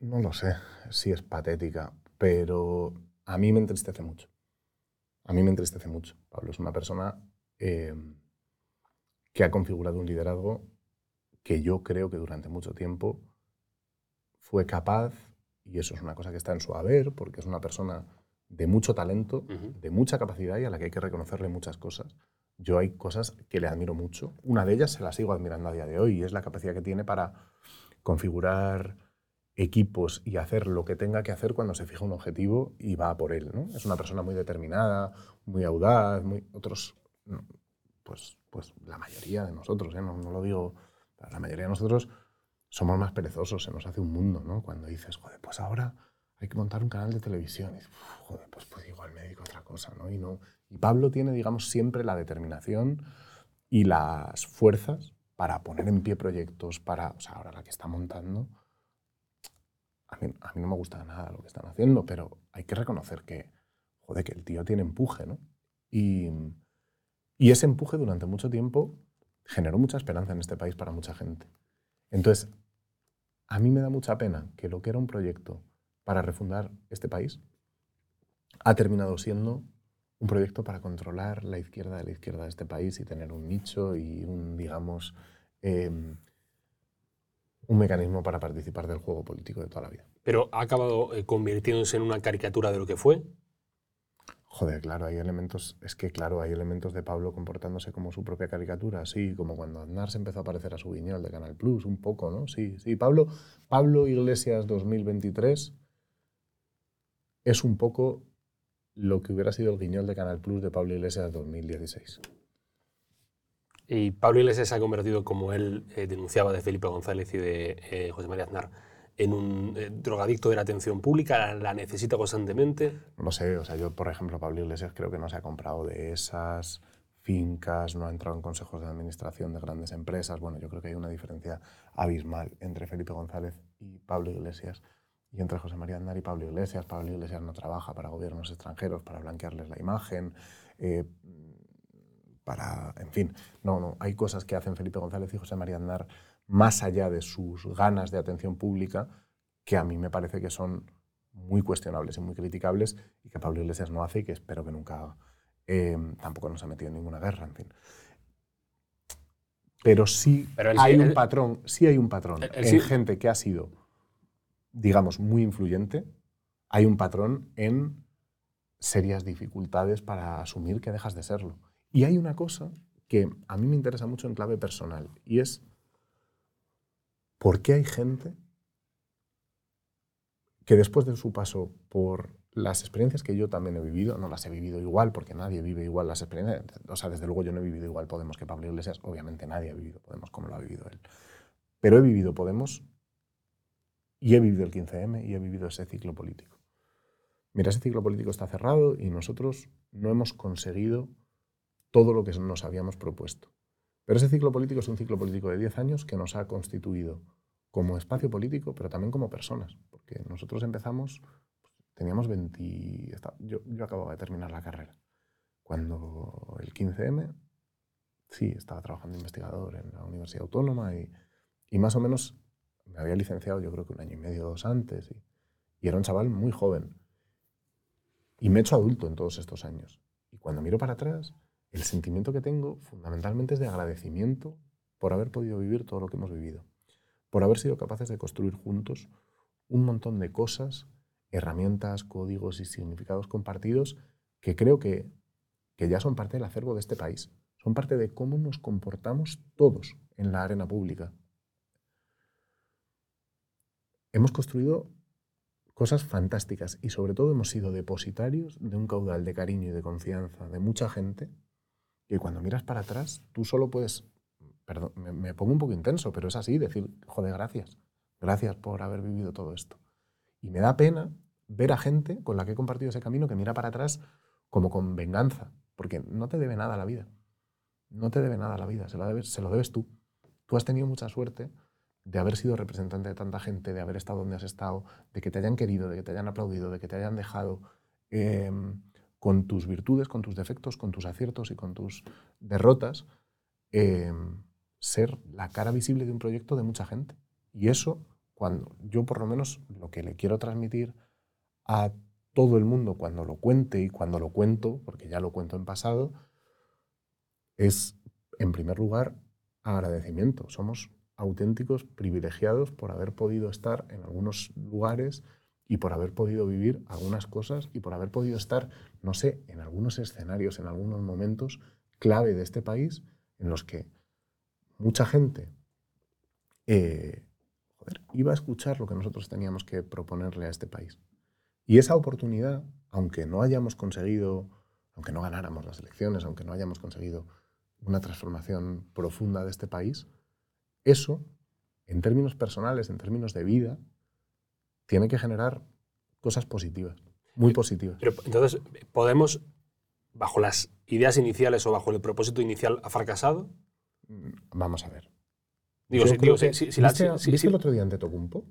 No lo sé si es patética, pero a mí me entristece mucho. A mí me entristece mucho. Pablo es una persona eh, que ha configurado un liderazgo que yo creo que durante mucho tiempo fue capaz, y eso es una cosa que está en su haber, porque es una persona de mucho talento, Ujú. de mucha capacidad y a la que hay que reconocerle muchas cosas. Yo hay cosas que le admiro mucho. Una de ellas se la sigo admirando a día de hoy y es la capacidad que tiene para configurar equipos y hacer lo que tenga que hacer cuando se fija un objetivo y va a por él. ¿no? Es una persona muy determinada, muy audaz, muy, otros, no, pues, pues la mayoría de nosotros, ¿eh? no, no lo digo, la mayoría de nosotros somos más perezosos, se nos hace un mundo, ¿no? Cuando dices, joder, pues ahora hay que montar un canal de televisión. Y dices, "Uf, joder, pues, pues igual me dedico otra cosa, ¿no? Y, no. y Pablo tiene, digamos, siempre la determinación y las fuerzas para poner en pie proyectos, para, ahora la que está montando, a mí, a mí no me gusta nada lo que están haciendo, pero hay que reconocer que, joder, que el tío tiene empuje, ¿no? Y, y ese empuje durante mucho tiempo generó mucha esperanza en este país para mucha gente. Entonces, a mí me da mucha pena que lo que era un proyecto para refundar este país ha terminado siendo un proyecto para controlar la izquierda de la izquierda de este país y tener un nicho y un, digamos, eh, un mecanismo para participar del juego político de toda la vida. Pero ha acabado eh, convirtiéndose en una caricatura de lo que fue. Joder, claro, hay elementos, es que claro, hay elementos de Pablo comportándose como su propia caricatura, sí, como cuando Aznar se empezó a parecer a su guiñol de Canal Plus, un poco, ¿no? Sí, sí, Pablo, Pablo Iglesias 2023 es un poco lo que hubiera sido el guiñol de Canal Plus de Pablo Iglesias 2016. Y Pablo Iglesias se ha convertido, como él eh, denunciaba de Felipe González y de eh, José María Aznar, en un eh, drogadicto de la atención pública, la necesita constantemente. No sé, o sea, yo, por ejemplo, Pablo Iglesias creo que no se ha comprado de esas fincas, no ha entrado en consejos de administración de grandes empresas. Bueno, yo creo que hay una diferencia abismal entre Felipe González y Pablo Iglesias y entre José María Aznar y Pablo Iglesias. Pablo Iglesias no trabaja para gobiernos extranjeros, para blanquearles la imagen, eh, para, en fin, no, no, hay cosas que hacen Felipe González y José María Aznar más allá de sus ganas de atención pública, que a mí me parece que son muy cuestionables y muy criticables y que Pablo Iglesias no hace y que espero que nunca haga. Eh, tampoco nos ha metido en ninguna guerra, en fin. Pero sí Pero hay un patrón, sí hay un patrón él en sí- gente que ha sido, digamos, muy influyente, hay un patrón en serias dificultades para asumir que dejas de serlo. Y hay una cosa que a mí me interesa mucho en clave personal y es por qué hay gente que después de su paso por las experiencias que yo también he vivido, no las he vivido igual porque nadie vive igual las experiencias, o sea, desde luego yo no he vivido igual Podemos que Pablo Iglesias, obviamente nadie ha vivido Podemos como lo ha vivido él, pero he vivido Podemos y he vivido el 15M y he vivido ese ciclo político. Mira, ese ciclo político está cerrado y nosotros no hemos conseguido todo lo que nos habíamos propuesto. Pero ese ciclo político es un ciclo político de 10 años que nos ha constituido como espacio político, pero también como personas. Porque nosotros empezamos, teníamos 20... esta- Yo, yo acababa de terminar la carrera. Cuando el 15M, sí, estaba trabajando investigador en la Universidad Autónoma y, y más o menos me había licenciado yo creo que un año y medio, dos antes. Y, y era un chaval muy joven. Y me he hecho adulto en todos estos años. Y cuando miro para atrás, el sentimiento que tengo fundamentalmente es de agradecimiento por haber podido vivir todo lo que hemos vivido, por haber sido capaces de construir juntos un montón de cosas, herramientas, códigos y significados compartidos que creo que, que ya son parte del acervo de este país, son parte de cómo nos comportamos todos en la arena pública. Hemos construido cosas fantásticas y sobre todo hemos sido depositarios de un caudal de cariño y de confianza de mucha gente que cuando miras para atrás tú solo puedes, perdón, me, pongo un poco intenso, pero es así, decir, joder, gracias, gracias por haber vivido todo esto. Y me da pena ver a gente con la que he compartido ese camino que mira para atrás como con venganza, porque no te debe nada la vida. No te debe nada la vida, se lo debes, tú. Tú has tenido mucha suerte de haber sido representante de tanta gente, de haber estado donde has estado, de que te hayan querido, de que te hayan aplaudido, de que te hayan dejado, em, con tus virtudes, con tus defectos, con tus aciertos y con tus derrotas, em, ser la cara visible de un proyecto de mucha gente. Y eso, cuando yo por lo menos lo que le quiero transmitir a todo el mundo cuando lo cuente y cuando lo cuento, porque ya lo cuento en pasado, es, en primer lugar, agradecimiento. Somos auténticos privilegiados por haber podido estar en algunos lugares y por haber podido vivir algunas cosas y por haber podido estar, no sé, en algunos escenarios, en algunos momentos clave de este país en los que mucha gente eh, iba a escuchar lo que nosotros teníamos que proponerle a este país. Y esa oportunidad, aunque no hayamos conseguido, aunque no ganáramos las elecciones, aunque no hayamos conseguido una transformación profunda de este país, eso, en términos personales, en términos de vida, tiene que generar cosas positivas, muy positivas. Pero, entonces, ¿podemos, bajo las ideas iniciales o bajo el propósito inicial, ha fracasado? Mm, vamos a ver. Digo, si, digo, si, si, ¿Viste, ¿viste el otro día ante Tocumpo?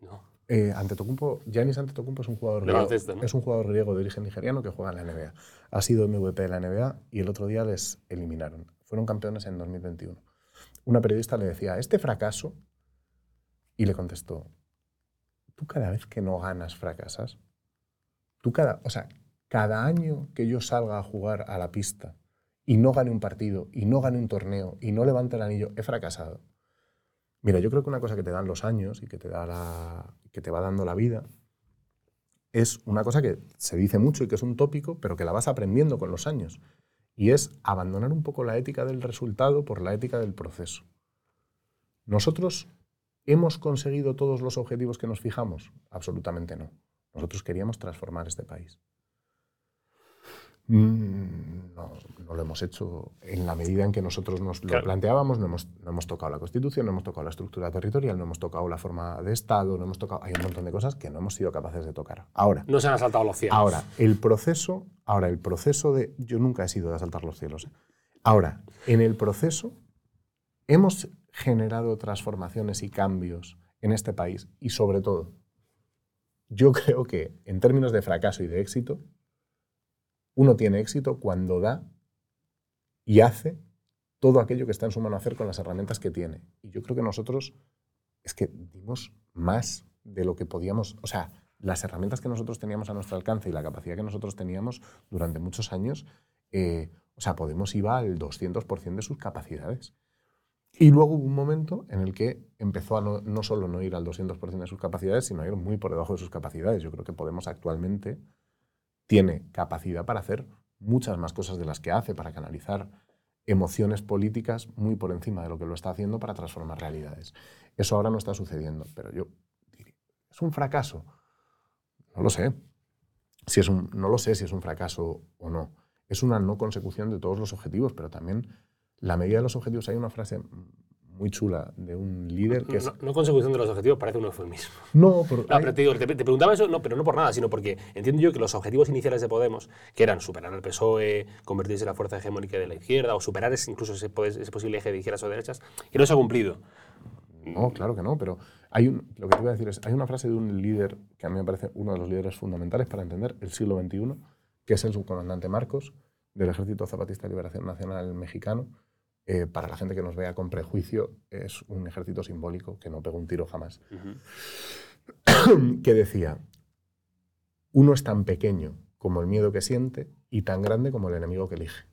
No. Eh, Antetokounmpo, Giannis Antetokounmpo es un jugador griego, ¿no? es un jugador griego de origen nigeriano que juega en la NBA. Ha sido MVP de la NBA y el otro día les eliminaron. Fueron campeones en 2021 una periodista le decía, ¿este fracaso? Y le contestó, tú cada vez que no ganas fracasas. Tú cada, o sea, cada año que yo salga a jugar a la pista y no gane un partido, y no gane un torneo, y no levante el anillo, he fracasado. Mira, yo creo que una cosa que te dan los años y que te, da la, que te va dando la vida es una cosa que se dice mucho y que es un tópico, pero que la vas aprendiendo con los años y es abandonar un poco la ética del resultado por la ética del proceso. ¿Nosotros hemos conseguido todos los objetivos que nos fijamos? Absolutamente no. Nosotros queríamos transformar este país. Mm, no, no, lo hemos hecho en la medida en que nosotros nos lo planteábamos. No hemos, no hemos, tocado la Constitución, no hemos tocado la estructura territorial, no hemos tocado la forma de Estado, no hemos tocado. Hay un montón de cosas que no hemos sido capaces de tocar. Ahora. No se han asaltado los cielos. Ahora, el proceso. Ahora, el proceso de. Yo nunca he sido de asaltar los cielos. Ahora, en el proceso hemos generado transformaciones y cambios en este país y sobre todo, yo creo que en términos de fracaso y de éxito, uno tiene éxito cuando da y hace todo aquello que está en su mano hacer con las herramientas que tiene. Y yo creo que nosotros es que dimos más de lo que podíamos, o sea, las herramientas que nosotros teníamos a nuestro alcance y la capacidad que nosotros teníamos durante muchos años, eh, o sea, Podemos iba al 200% de sus capacidades. Y luego hubo un momento en el que empezó a no, solo no ir al 200% de sus capacidades, sino a ir muy por debajo de sus capacidades. Yo creo que Podemos actualmente tiene capacidad para hacer muchas más cosas de las que hace, para canalizar emociones políticas muy por encima de lo que lo está haciendo para transformar realidades. Eso ahora no está sucediendo, pero yo diría, ¿es un fracaso? No lo sé. Si es un, no lo sé si es un fracaso o no. Es una no consecución de todos los objetivos, pero también la medida de los objetivos. Hay una frase muy chula de un líder que no, no, consecución de los objetivos parece un eufemismo. No, pero, no, te, te, preguntaba eso, no, pero no por nada, sino porque entiendo yo que los objetivos iniciales de Podemos, que eran superar al PSOE, convertirse en la fuerza hegemónica de la izquierda, o superar ese, incluso ese, ese, posible eje de izquierdas o derechas, que no se ha cumplido. No, claro que no, pero hay un, lo que te voy a decir es, hay una frase de un líder que a mí me parece uno de los líderes fundamentales para entender el siglo XXI, que es el subcomandante Marcos, del Ejército Zapatista de Liberación Nacional Mexicano, eh, para la gente que nos vea con prejuicio, es un ejército simbólico que no pega un tiro jamás. Uh -huh. que decía, uno es tan pequeño como el miedo que siente y tan grande como el enemigo que elige.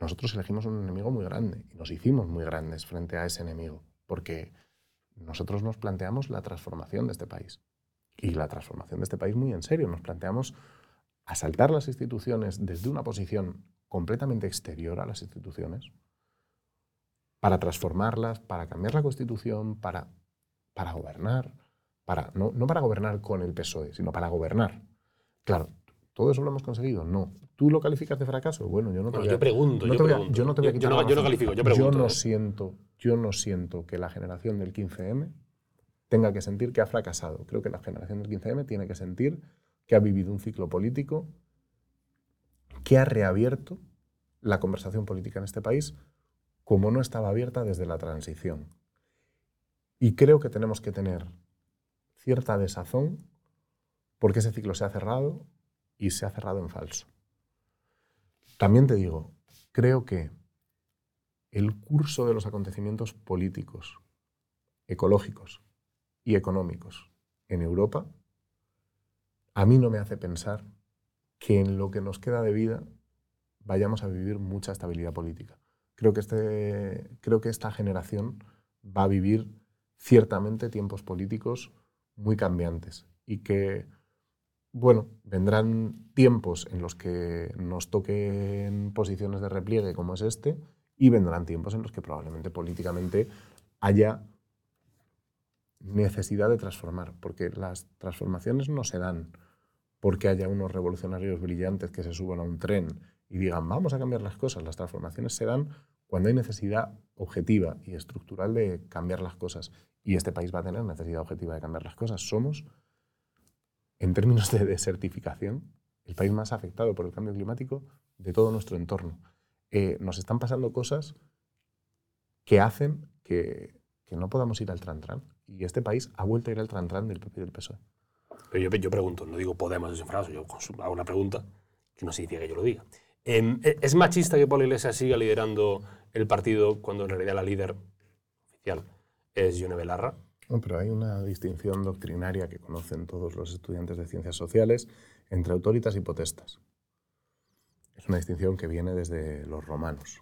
nosotros elegimos un enemigo muy grande y nos hicimos muy grandes frente a ese enemigo, porque nosotros nos planteamos la transformación de este país. Y la transformación de este país muy en serio. Nos planteamos asaltar las instituciones desde una posición completamente exterior a las instituciones para transformarlas, para cambiar la Constitución, para, para gobernar, para, no, no para gobernar con el PSOE, sino para gobernar. Claro, ¿todo eso lo hemos conseguido? No. ¿Tú lo calificas de fracaso? Bueno, yo no te Bueno, voy a- yo pregunto, no yo a- yo no te voy a Yo- quitar yo no- yo no califico, yo pregunto, no ¿eh? siento, yo no siento que la generación del 15M tenga que sentir que ha fracasado. Creo que la generación del 15M tiene que sentir que ha vivido un ciclo político que ha reabierto la conversación política en este país como no estaba abierta desde la transición. Y creo que tenemos que tener cierta desazón porque ese ciclo se ha cerrado y se ha cerrado en falso. También te digo, creo que el curso de los acontecimientos políticos, ecológicos y económicos en Europa a mí no me hace pensar que en lo que nos queda de vida vayamos a vivir mucha estabilidad política. Creo que, este, creo que esta generación va a vivir ciertamente tiempos políticos muy cambiantes y que, bueno, vendrán tiempos en los que nos toquen posiciones de repliegue como es este y vendrán tiempos en los que probablemente políticamente haya necesidad de transformar, porque las transformaciones no se dan porque haya unos revolucionarios brillantes que se suban a un tren y digan vamos a cambiar las cosas. Las transformaciones se dan cuando hay necesidad objetiva y estructural de cambiar las cosas. Y este país va a tener necesidad objetiva de cambiar las cosas. Somos, en términos de desertificación, el país más afectado por el cambio climático de todo nuestro entorno. Eh, nos están pasando cosas que hacen que, que no podamos ir al tran-tran. Y este país ha vuelto a ir al tran-tran del PP y del PSOE. Pero yo, yo pregunto, no digo Podemos desenfadados, yo hago una pregunta que no significa que yo lo diga. Em, ¿e- ¿Es machista que Pablo Iglesias siga liderando el partido cuando en realidad la líder oficial es Yone Belarra? No, pero hay una distinción doctrinaria que conocen todos los estudiantes de ciencias sociales entre autoritas y potestas. Es una distinción que viene desde los romanos.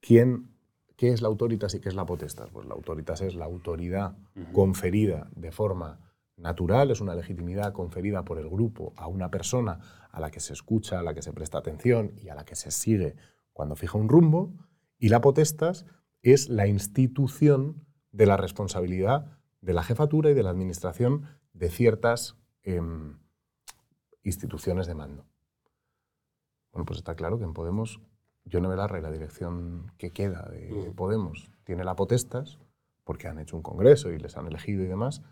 ¿Quién, ¿Qué es la autoritas y qué es la potestas? Pues la autoritas es la autoridad conferida de forma natural, es una legitimidad conferida por el grupo a una persona a la que se escucha, a la que se presta atención y a la que se sigue cuando fija un rumbo, y la potestas es la institución de la responsabilidad de la jefatura y de la administración de ciertas em, instituciones de mando. Bueno, pues está claro que en Podemos, Yone Belarra y la dirección que queda de Mm. Podemos tiene la potestas, porque han hecho un congreso y les han elegido y demás,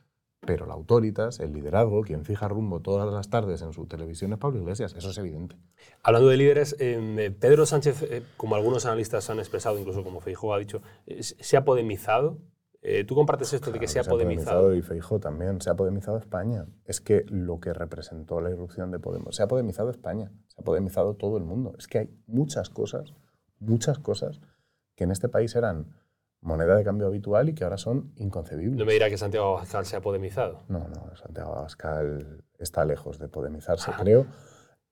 pero la autoritas, el liderazgo, quien fija rumbo todas las tardes en su televisión es Pablo Iglesias, eso es evidente. Hablando de líderes, em, eh, Pedro Sánchez, eh, como algunos analistas han expresado, incluso como Feijóo ha dicho, eh, se ha podemizado. Eh, ¿Tú compartes esto de que se ha podemizado? Y Feijóo también, se ha podemizado España. Es que lo que representó la irrupción de Podemos, se ha podemizado España, se ha podemizado todo el mundo. Es que hay muchas cosas, muchas cosas que en este país eran moneda de cambio habitual y que ahora son inconcebibles. No me dirá que Santiago Abascal se ha podemizado. No, no, Santiago Abascal está lejos de podemizarse, Ah. creo.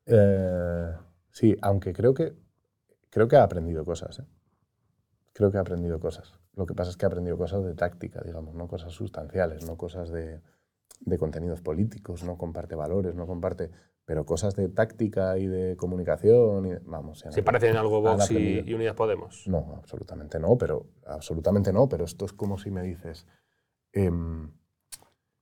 Eh, sí, aunque creo que, creo que ha aprendido cosas. ¿eh? Creo que ha aprendido cosas. Lo que pasa es que ha aprendido cosas de táctica, digamos, no cosas sustanciales, no cosas de, de contenidos políticos, no comparte valores, no comparte, pero cosas de táctica y de comunicación. Y de- vamos, se ¿Se parecen algo Vox y, y Unidas Podemos? No, absolutamente no, pero absolutamente no, pero esto es como si me dices em,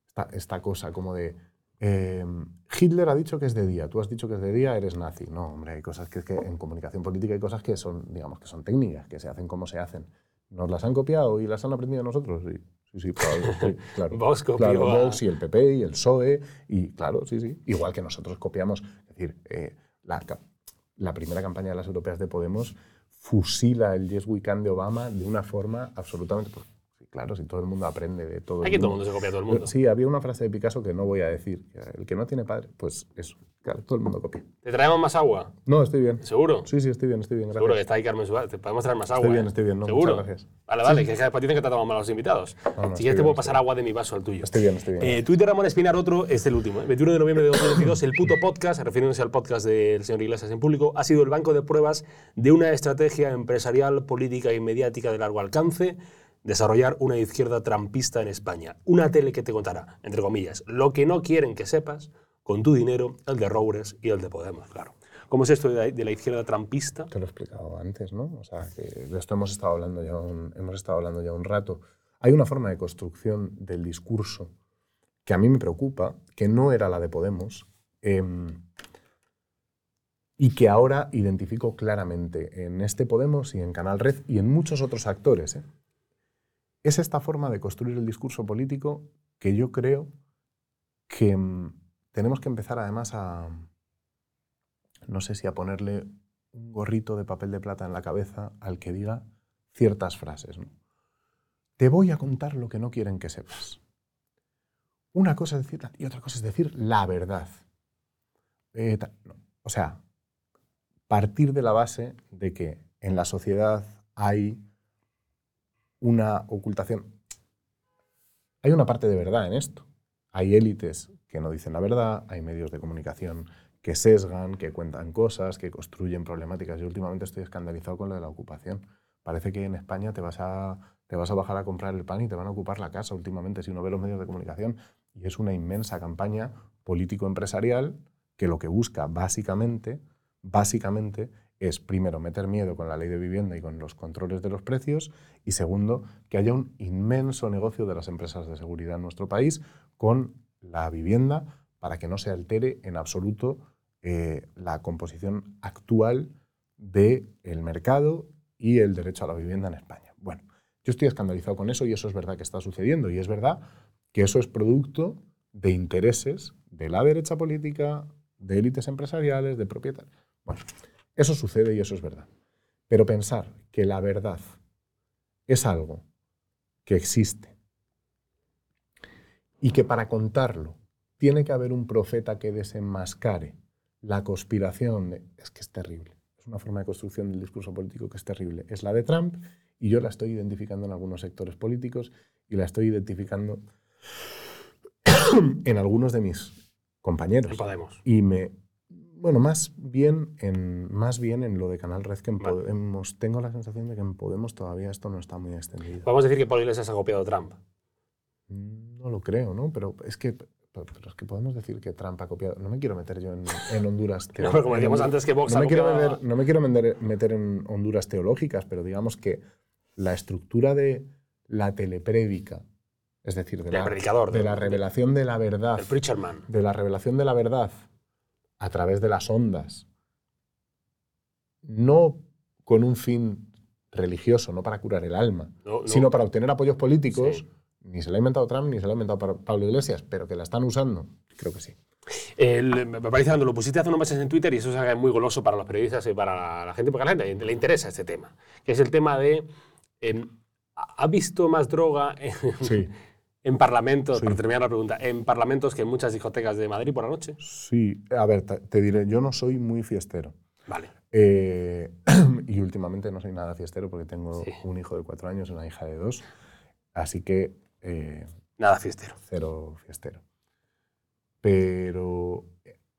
esta, esta cosa como de em, Hitler ha dicho que es de día, tú has dicho que es de día, eres nazi. No, hombre, hay cosas que, es que en comunicación política hay cosas que son, digamos, que son técnicas, que se hacen como se hacen. ¿Nos las han copiado y las han aprendido nosotros? Sí, sí, sí, probablemente, claro. Vox copió Claro, a- Vox y el PP y el PSOE, y claro, sí, sí. Igual que nosotros copiamos, es decir, eh, la, la primera campaña de las europeas de Podemos fusila el Yes We Can de Obama de una forma absolutamente... pues, claro, si todo el mundo aprende de todo. Aquí todo el mundo se copia a todo el mundo. Sí, había una frase de Picasso que no voy a decir. El que no tiene padre, pues eso. Claro, todo el mundo copia. ¿Te traemos más agua? No, estoy bien. ¿Seguro? Sí, sí, estoy bien, estoy bien. Gracias. Seguro que está ahí Carmen Suárez. Te podemos traer más agua. Estoy bien, ¿eh? estoy bien. No, ¿Seguro? muchas gracias. Vale, vale, que después dicen que tratamos mal a los invitados. no, si estoy quieres te puedo pasar bien. agua de mi vaso al tuyo. Estoy bien, estoy bien. Eh, Twitter Ramón Espinar, otro, es el último. ¿eh? 21 de noviembre de 2022, el puto podcast, refiriéndose al podcast del señor Iglesias en público, ha sido el banco de pruebas de una estrategia empresarial, política y mediática de largo alcance, desarrollar una izquierda trampista en España. Una tele que te contará, entre comillas, lo que no quieren que sepas con tu dinero, el de Roures y el de Podemos, claro. ¿Cómo es esto de la, izquierda trampista? Te lo he explicado antes, ¿no? O sea, que de esto hemos estado hablando ya un, hemos estado hablando ya un rato. Hay una forma de construcción del discurso que a mí me preocupa, que no era la de Podemos, em, y que ahora identifico claramente en este Podemos y en Canal Red y en muchos otros actores. ¿eh? Es esta forma de construir el discurso político que yo creo que mm, tenemos que empezar además a, no sé si a ponerle un gorrito de papel de plata en la cabeza al que diga ciertas frases. ¿no? Te voy a contar lo que no quieren que sepas. Una cosa es decir y otra cosa es decir la verdad. Eh, O sea, partir de la base de que en la sociedad hay una ocultación. Hay una parte de verdad en esto. Hay élites que no dicen la verdad, hay medios de comunicación que sesgan, que cuentan cosas, que construyen problemáticas. Yo últimamente estoy escandalizado con lo de la ocupación. Parece que en España te vas a, te vas a bajar a comprar el pan y te van a ocupar la casa últimamente si uno ve los medios de comunicación. Y es una inmensa campaña político-empresarial que lo que busca básicamente, básicamente es primero meter miedo con la ley de vivienda y con los controles de los precios y segundo que haya un inmenso negocio de las empresas de seguridad en nuestro país con la vivienda para que no se altere en absoluto eh, la composición actual del mercado y el derecho a la vivienda en España. Bueno, yo estoy escandalizado con eso y eso es verdad que está sucediendo y es verdad que eso es producto de intereses de la derecha política, de élites empresariales, de propietarios. Bueno, eso sucede y eso es verdad. Pero pensar que la verdad es algo que existe y que para contarlo tiene que haber un profeta que desenmascare la conspiración, de- es que es terrible. Es una forma de construcción del discurso político que es terrible. Es la de Trump y yo la estoy identificando en algunos sectores políticos y la estoy identificando en algunos de mis compañeros. Podemos. Y me. Bueno, más bien, en, más bien en lo de Canal Red que en Vale. Podemos. Tengo la sensación de que en Podemos todavía esto no está muy extendido. Vamos a decir que Pablo Iglesias ha copiado a Trump. No lo creo, ¿no? Pero es que. Pero es que podemos decir que Trump ha copiado. No me quiero meter yo en, en Honduras. No, pero como decíamos antes que Vox no ha me, quiero meter, no me quiero meter, meter en Honduras teológicas, pero digamos que la estructura de la teleprédica, es decir, de la, predicador, de del- la revelación de la verdad, El Preacher Man. de la revelación de la verdad a través de las ondas, no con un fin religioso, no para curar el alma, No, no. sino para obtener apoyos políticos, Sí. ni se la ha inventado Trump ni se la ha inventado Pa- Pablo Iglesias, pero que la están usando, creo que sí. El- me parece que lo pusiste hace unos meses en Twitter y eso es muy goloso para los periodistas y para la gente, porque a la gente le interesa este tema, que es el tema de... em, ¿Ha visto más droga en, Sí, en parlamentos, Sí. para terminar la pregunta, en parlamentos que en muchas discotecas de Madrid por la noche? sí. A ver, te, diré, yo no soy muy fiestero. Vale. Eh, y últimamente no soy nada fiestero porque tengo Sí. un hijo de cuatro años y una hija de dos. Así que eh, Nada fiestero. cero fiestero. Pero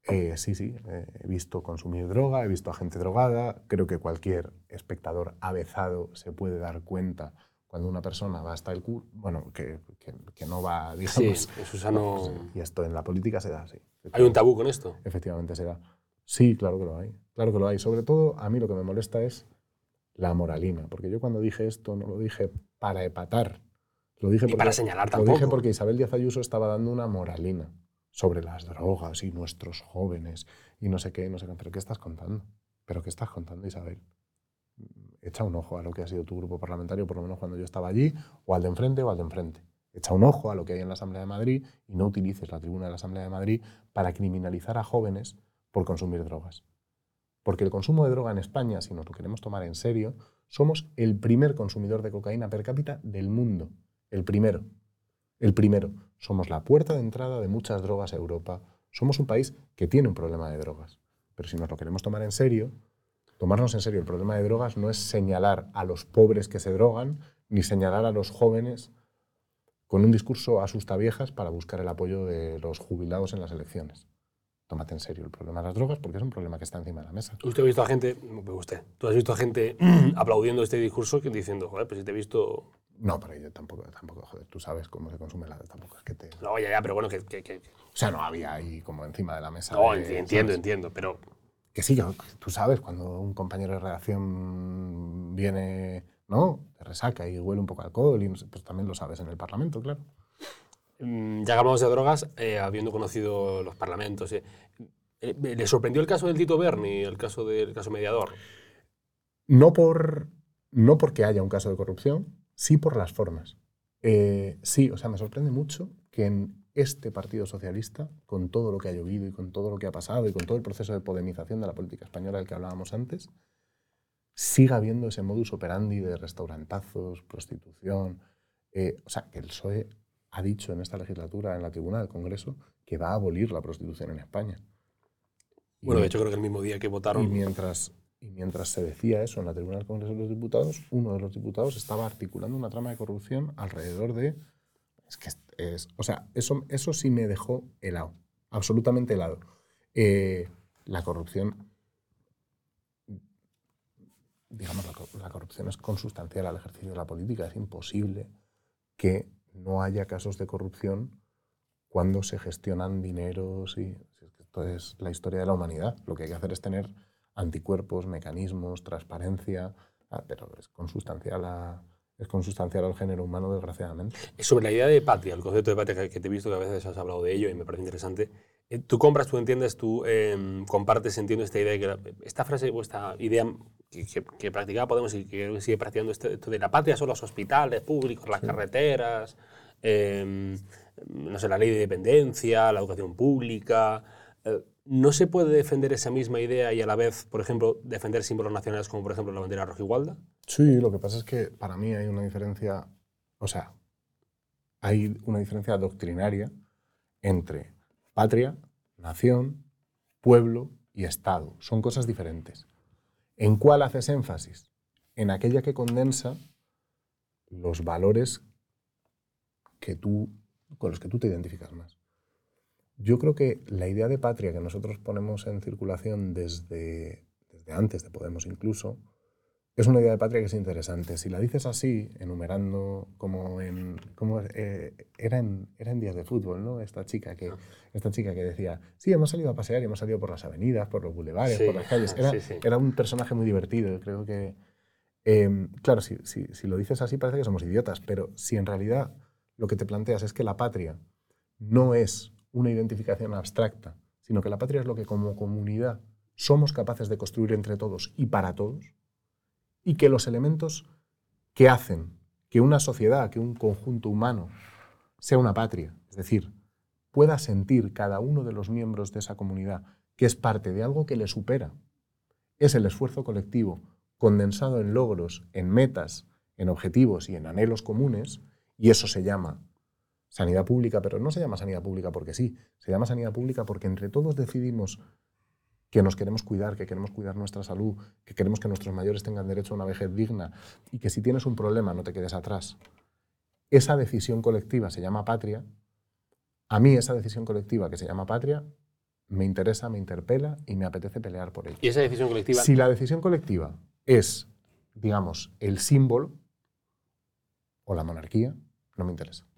eh, sí, sí, eh, he visto consumir droga, he visto a gente drogada. Creo que cualquier espectador avezado se puede dar cuenta cuando una persona va hasta el culo, bueno, que, que- que no va, Sí, digamos. Susano... Y esto en la política se da así. Hay un tabú con esto. Efectivamente se da. Sí, claro que lo hay. Claro que lo hay. Sobre todo, a mí lo que me molesta es la moralina. Porque yo cuando dije esto no lo dije para epatar. Lo dije Ni para señalar Lo dije tampoco. porque Isabel Díaz Ayuso estaba dando una moralina sobre las drogas y nuestros jóvenes y no sé qué, no sé qué. ¿Pero qué estás contando? ¿Pero qué estás contando, Isabel? Echa un ojo a lo que ha sido tu grupo parlamentario, por lo menos cuando yo estaba allí, o al de enfrente o al de enfrente. Echa un ojo a lo que hay en la Asamblea de Madrid y no utilices la tribuna de la Asamblea de Madrid para criminalizar a jóvenes por consumir drogas. Porque el consumo de droga en España, si nos lo queremos tomar en serio, somos el primer consumidor de cocaína per cápita del mundo. El primero. El primero. Somos la puerta de entrada de muchas drogas a Europa. Somos un país que tiene un problema de drogas. Pero si nos lo queremos tomar en serio, tomarnos en serio el problema de drogas no es señalar a los pobres que se drogan, ni señalar a los jóvenes con un discurso asustaviejas para buscar el apoyo de los jubilados en las elecciones. Tómate en serio el problema de las drogas porque es un problema que está encima de la mesa. Usted ha visto a gente, usted, tú has visto a gente aplaudiendo este discurso que diciendo, joder, pues si te he visto... No, pero yo tampoco, tampoco, joder, tú sabes cómo se consume la tampoco es que te... No, ya, ya, pero bueno, que... que, que- O sea, no había ahí como encima de la mesa. no, de- enti- entiendo, ¿sabes? entiendo, pero... Que sí, yo- tú sabes, cuando un compañero de redacción viene, ¿no? Te resaca y huele un poco a alcohol, y pues también lo sabes en el Parlamento, claro. Mm, Ya hablamos de drogas, eh, habiendo conocido los parlamentos, eh, eh, ¿le sorprendió el caso del Tito Berni, el caso del caso mediador? No, por, no porque haya un caso de corrupción, sí por las formas. Eh, sí, o sea, me sorprende mucho que en este Partido Socialista, con todo lo que ha llovido y con todo lo que ha pasado y con todo el proceso de podemización de la política española del que hablábamos antes, siga habiendo ese modus operandi de restaurantazos, prostitución. Eh, o sea, que el PSOE ha dicho en esta legislatura, en la tribuna del Congreso, que va a abolir la prostitución en España. Y Bueno, de hecho creo que el mismo día que votaron... y mientras, y mientras se decía eso en la tribuna del Congreso de los Diputados, uno de los diputados estaba articulando una trama de corrupción alrededor de... Es que es, o sea, eso, eso sí me dejó helado, absolutamente helado. Eh, la corrupción, digamos, la, co- la corrupción es consustancial al ejercicio de la política. Es imposible que no haya casos de corrupción cuando se gestionan dineros y esto es la historia de la humanidad. Lo que hay que hacer es tener anticuerpos, mecanismos, transparencia, ah, pero es consustancial, a- es consustancial al género humano, desgraciadamente. Sobre la idea de patria, el concepto de patria que, te he visto que a veces has hablado de ello y me parece interesante. Eh, Tú compras, tú entiendes, tú eh, compartes, entiendo esta idea, de que la- esta frase o esta idea que, que, que practicaba Podemos y que sigue practicando este- esto de la patria son los hospitales públicos, las carreteras, eh, no sé, la ley de dependencia, la educación pública. Eh, ¿No se puede defender esa misma idea y a la vez, por ejemplo, defender símbolos nacionales como por ejemplo la bandera rojigualda? Sí, lo que pasa es que para mí hay una diferencia, o sea, hay una diferencia doctrinaria entre patria, nación, pueblo y Estado. Son cosas diferentes. ¿En cuál haces énfasis? En aquella que condensa los valores que tú, con los que tú te identificas más. Yo creo que la idea de patria que nosotros ponemos en circulación desde, desde antes de Podemos incluso, es una idea de patria que es interesante. Si la dices así, enumerando como en... Como, eh, era, en era en días de fútbol, ¿no? Esta chica, que, esta chica que decía, sí, hemos salido a pasear y hemos salido por las avenidas, por los bulevares, Sí, por las calles. Era, sí, sí. era un personaje muy divertido, creo que... eh, claro, si, si, si lo dices así parece que somos idiotas, pero si en realidad lo que te planteas es que la patria no es una identificación abstracta, sino que la patria es lo que como comunidad somos capaces de construir entre todos y para todos, y que los elementos que hacen que una sociedad, que un conjunto humano sea una patria, es decir, pueda sentir cada uno de los miembros de esa comunidad que es parte de algo que le supera, es el esfuerzo colectivo condensado en logros, en metas, en objetivos y en anhelos comunes, y eso se llama sanidad pública, pero no se llama sanidad pública porque sí, se llama sanidad pública porque entre todos decidimos que nos queremos cuidar, que queremos cuidar nuestra salud, que queremos que nuestros mayores tengan derecho a una vejez digna y que si tienes un problema no te quedes atrás. Esa decisión colectiva se llama patria. A mí esa decisión colectiva que se llama patria me interesa, me interpela y me apetece pelear por ella. Y esa decisión colectiva... Si la decisión colectiva es, digamos, el símbolo o la monarquía, no me interesa.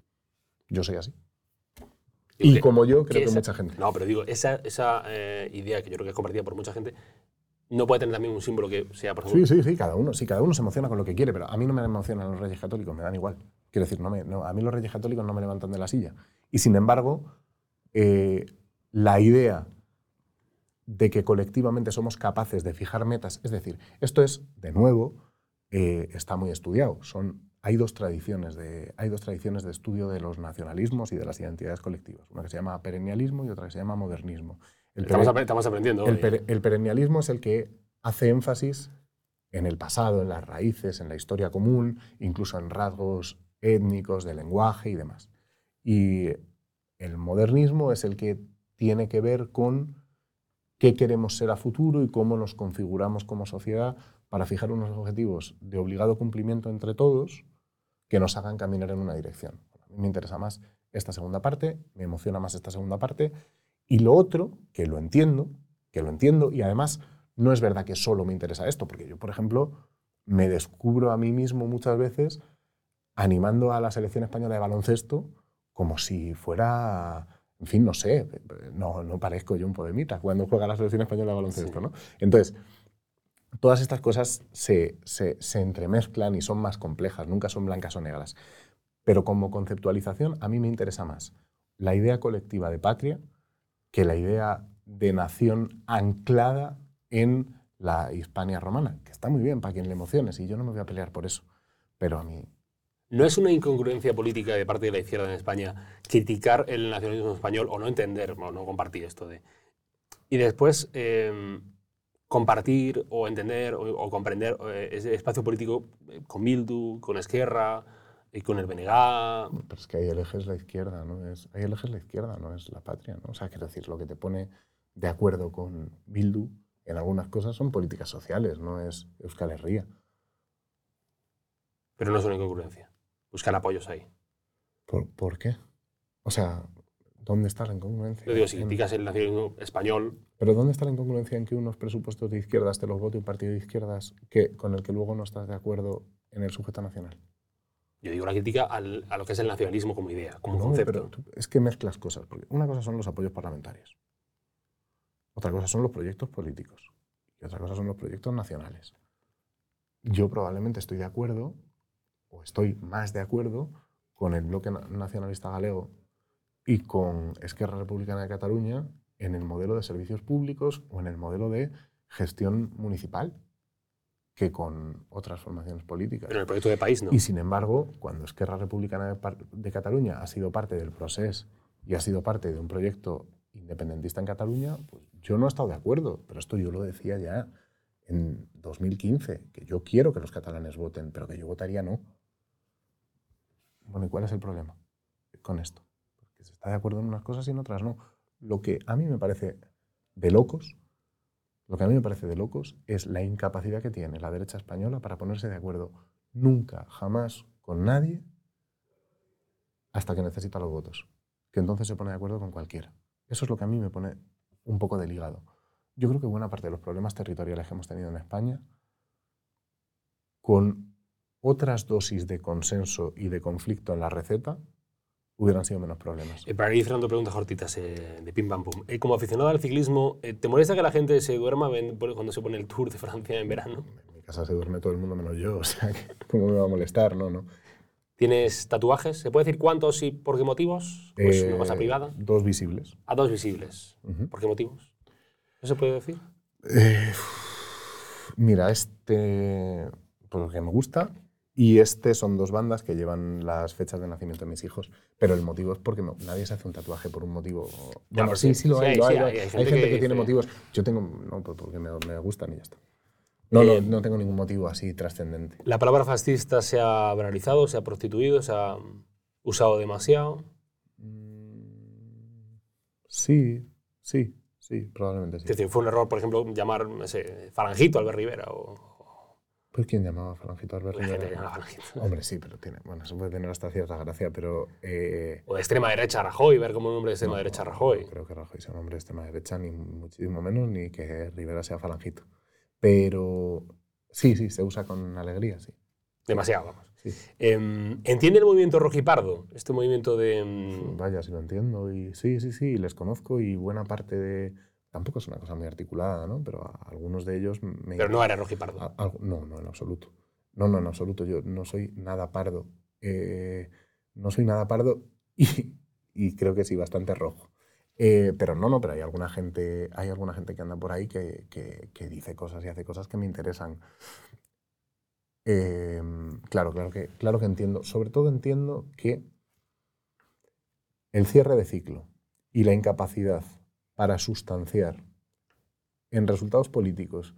Yo soy así. Digo Y que- como yo, creo que esa- mucha gente. No, pero digo, esa, esa eh, idea que yo creo que es compartida por mucha gente, no puede tener también un símbolo que sea, por ejemplo, Sí, sí, sí, cada uno, sí, cada uno se emociona con lo que quiere, pero a mí no me emocionan los reyes católicos, me dan igual. Quiero decir, no me, no, a mí los reyes católicos no me levantan de la silla. Y sin embargo, eh, la idea de que colectivamente somos capaces de fijar metas, es decir, esto es, de nuevo, eh, está muy estudiado. Son, hay, dos tradiciones de, hay dos tradiciones de estudio de los nacionalismos y de las identidades colectivas. Una que se llama perennialismo y otra que se llama modernismo. El estamos, estamos aprendiendo. el, pere- el perennialismo es el que hace énfasis en el pasado, en las raíces, en la historia común, incluso en rasgos étnicos, de lenguaje y demás. Y el modernismo es el que tiene que ver con qué queremos ser a futuro y cómo nos configuramos como sociedad para fijar unos objetivos de obligado cumplimiento entre todos que nos hagan caminar en una dirección. A mí me interesa más esta segunda parte, me emociona más esta segunda parte, y lo otro, que lo entiendo, que lo entiendo, y además no es verdad que solo me interesa esto, porque yo, por ejemplo, me descubro a mí mismo muchas veces animando a la selección española de baloncesto como si fuera, en fin, no sé, no, no parezco yo un podemita cuando juega la selección española de baloncesto, ¿no? Entonces, todas estas cosas se, se, se, entremezclan y son más complejas, nunca son blancas o negras. Pero como conceptualización, a mí me interesa más la idea colectiva de patria que la idea de nación anclada en la Hispania romana, que está muy bien para quien le emociones, y yo no me voy a pelear por eso. Pero a mí ¿No es una incongruencia política de parte de la izquierda en España criticar el nacionalismo español o no entender o no compartir esto de... Y después em, compartir o entender o, comprender eh, ese espacio político eh, con Bildu, con Esquerra y con el BNG. Pero es que ahí el eje es la izquierda, ¿no? Es, ahí el eje es la izquierda, no es la patria, ¿no? O sea, quiero decir, lo que te pone de acuerdo con Bildu en algunas cosas son políticas sociales, no es Euskal Herria. Pero no es una incongruencia buscan apoyos ahí. ¿Por, qué? O sea, ¿dónde está la incongruencia? Yo digo, si criticas el nacionalismo español... Pero ¿dónde está la incongruencia en que unos presupuestos de izquierdas te los vote un partido de izquierdas que, con el que luego no estás de acuerdo en el sujeto nacional? Yo digo la crítica a lo que es el nacionalismo como idea, como concepto. Pero es que mezclas cosas. Porque una cosa son los apoyos parlamentarios. Otra cosa son los proyectos políticos. Y otra cosa son los proyectos nacionales. Yo probablemente estoy de acuerdo o estoy más de acuerdo con el bloque nacionalista galego y con Esquerra Republicana de Cataluña en el modelo de servicios públicos o en el modelo de gestión municipal que con otras formaciones políticas. Pero en el proyecto de país no. Y sin embargo, cuando Esquerra Republicana de, Cataluña ha sido parte del proceso y ha sido parte de un proyecto independentista en Cataluña, pues yo no he estado de acuerdo, pero esto yo lo decía ya en 2015, que yo quiero que los catalanes voten, pero que yo votaría no. Bueno, ¿y cuál es el problema con esto? Se está de acuerdo en unas cosas y en otras no. Lo que a mí me parece de locos, lo que a mí me parece de locos es la incapacidad que tiene la derecha española para ponerse de acuerdo nunca, jamás con nadie hasta que necesita los votos. Que entonces se pone de acuerdo con cualquiera. Eso es lo que a mí me pone un poco de ligado. Yo creo que buena parte de los problemas territoriales que hemos tenido en España, con otras dosis de consenso y de conflicto en la receta, hubieran sido menos problemas. Eh, para ir cerrando preguntas cortitas eh, de pim pam pum. Eh, como aficionado al ciclismo, ¿te molesta que la gente se duerma cuando se pone el Tour de Francia en verano? En mi casa se duerme todo el mundo menos yo, o sea, ¿cómo me va a molestar? No, no. ¿Tienes tatuajes? ¿Se puede decir cuántos y por qué motivos? Pues una cosa privada. Dos visibles. A dos visibles. ¿Por qué motivos? ¿No se puede decir? mira, este, por lo que me gusta, y este son dos bandas que llevan las fechas de nacimiento de mis hijos, pero el motivo es porque nadie se hace un tatuaje por un motivo. Bueno, sí, sí, lo hay, hay, gente, que, tiene motivos. Yo tengo, no, porque me, me, gustan y ya está. No, no, eh, no tengo ningún motivo así trascendente. ¿La palabra fascista se ha banalizado, se ha prostituido, se ha usado demasiado? Mm, sí, sí, sí, probablemente sí. Es decir, fue un error, por ejemplo, llamar ese falangito Albert Rivera o pues quién llamaba Falangito Albert Hombre, sí, pero tiene. Bueno, eso puede tener hasta cierta gracia, pero. Eh, o de extrema derecha Rajoy, ver como un hombre de extrema derecha Rajoy. No creo que Rajoy sea un hombre de extrema derecha, ni muchísimo menos, ni que Rivera sea falangito. Pero sí, sí, se usa con alegría, sí. Demasiado, vamos. Em, ¿Entiende el movimiento rojipardo? Este movimiento de. Em, Vaya, sí lo entiendo. Y sí, sí, sí, les conozco y buena parte de Tampoco es una cosa muy articulada, ¿no? Pero algunos de ellos me... Pero no era rojipardo. no, no, en absoluto. No, no, en absoluto. Yo no soy nada pardo. Eh, no soy nada pardo y, y, creo que sí, bastante rojo. Eh, pero no, no, pero hay alguna gente, hay alguna gente que anda por ahí que, que, que dice cosas y hace cosas que me interesan. Em, claro, claro que, claro que entiendo. Sobre todo entiendo que el cierre de ciclo y la incapacidad para sustanciar en resultados políticos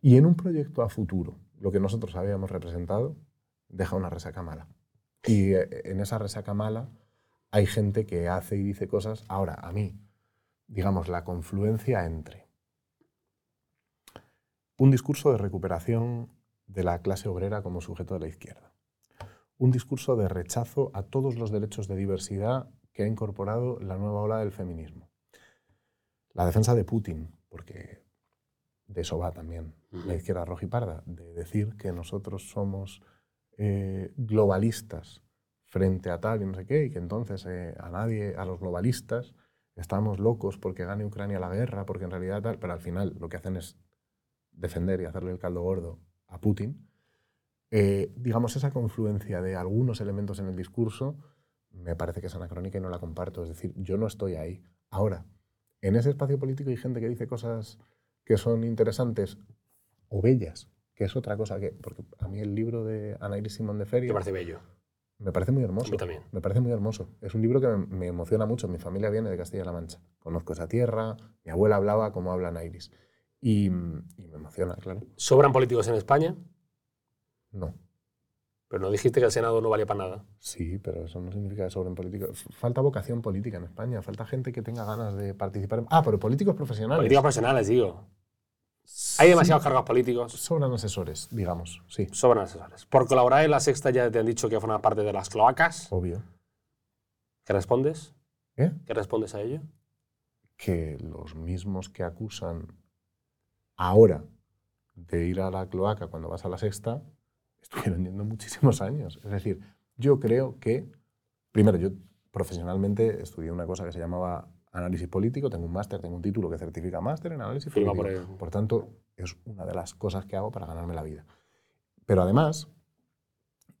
y en un proyecto a futuro lo que nosotros habíamos representado, deja una resaca mala. Y eh, en esa resaca mala hay gente que hace y dice cosas. Ahora, a mí, digamos, la confluencia entre un discurso de recuperación de la clase obrera como sujeto de la izquierda, un discurso de rechazo a todos los derechos de diversidad que ha incorporado la nueva ola del feminismo, la defensa de Putin, porque de eso va también la izquierda rojiparda, de decir que nosotros somos eh, globalistas frente a tal y no sé qué, y que entonces eh, a nadie, a los globalistas, estamos locos porque gane Ucrania la guerra, porque en realidad tal, pero al final lo que hacen es defender y hacerle el caldo gordo a Putin. Eh, digamos, esa confluencia de algunos elementos en el discurso me parece que es anacrónica y no la comparto. Es decir, yo no estoy ahí. Ahora, en ese espacio político hay gente que dice cosas que son interesantes o bellas, que es otra cosa que... Porque a mí el libro de Ana Iris Simón de Feria... Me parece bello. Me parece muy hermoso. A mí también. Me parece muy hermoso. Es un libro que me, emociona mucho. Mi familia viene de Castilla-La Mancha. Conozco esa tierra. Mi abuela hablaba como habla Ana Iris. Y, y me emociona, claro. ¿Sobran políticos en España? No. Pero no dijiste que el Senado no valía para nada. Sí, pero eso no significa que sobren políticos. Falta vocación política en España. Falta gente que tenga ganas de participar. en- Ah, pero políticos profesionales. Políticos profesionales, digo. Hay demasiados cargos políticos. Sobran asesores, digamos. Sí, Sobran asesores. Por colaborar en la sexta ya te han dicho que forma parte de las cloacas. obvio. ¿Qué respondes? ¿Eh? ¿Qué respondes a ello? que los mismos que acusan ahora de ir a la cloaca cuando vas a la sexta, estuvieron yendo muchísimos años. Es decir, yo creo que, primero, yo profesionalmente estudié una cosa que se llamaba análisis político, tengo un máster, tengo un título que certifica máster en análisis político. Por tanto, es una de las cosas que hago para ganarme la vida. Pero además,